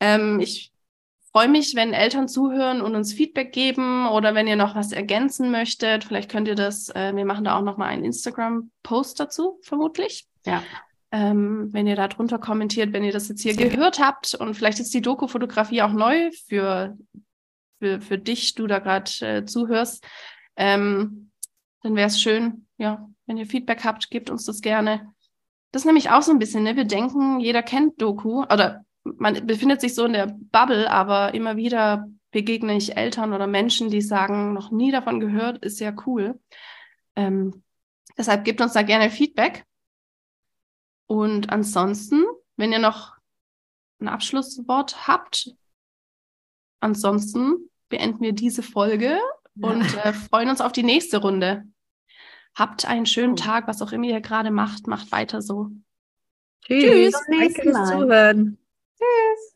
Ähm, ich freue mich, wenn Eltern zuhören und uns Feedback geben oder wenn ihr noch was ergänzen möchtet. Vielleicht könnt ihr das, äh, wir machen da auch noch mal einen Instagram-Post dazu, vermutlich. Ja. Ähm, wenn ihr da drunter kommentiert, wenn ihr das jetzt hier gehört habt und vielleicht ist die Doku-Fotografie auch neu für, für, für dich, du da gerade äh, zuhörst. Ähm, dann wäre es schön, ja, wenn ihr Feedback habt, gebt uns das gerne. Das ist nämlich auch so ein bisschen, ne? Wir denken, jeder kennt Doku oder man befindet sich so in der Bubble, aber immer wieder begegne ich Eltern oder Menschen, die sagen, noch nie davon gehört, ist ja cool. Ähm, deshalb gebt uns da gerne Feedback. Und ansonsten, wenn ihr noch ein Abschlusswort habt, ansonsten beenden wir diese Folge und äh, freuen uns auf die nächste Runde. Habt einen schönen Tag, was auch immer ihr gerade macht, macht weiter so. Tschüss. Tschüss. Danke fürs Zuhören. Tschüss.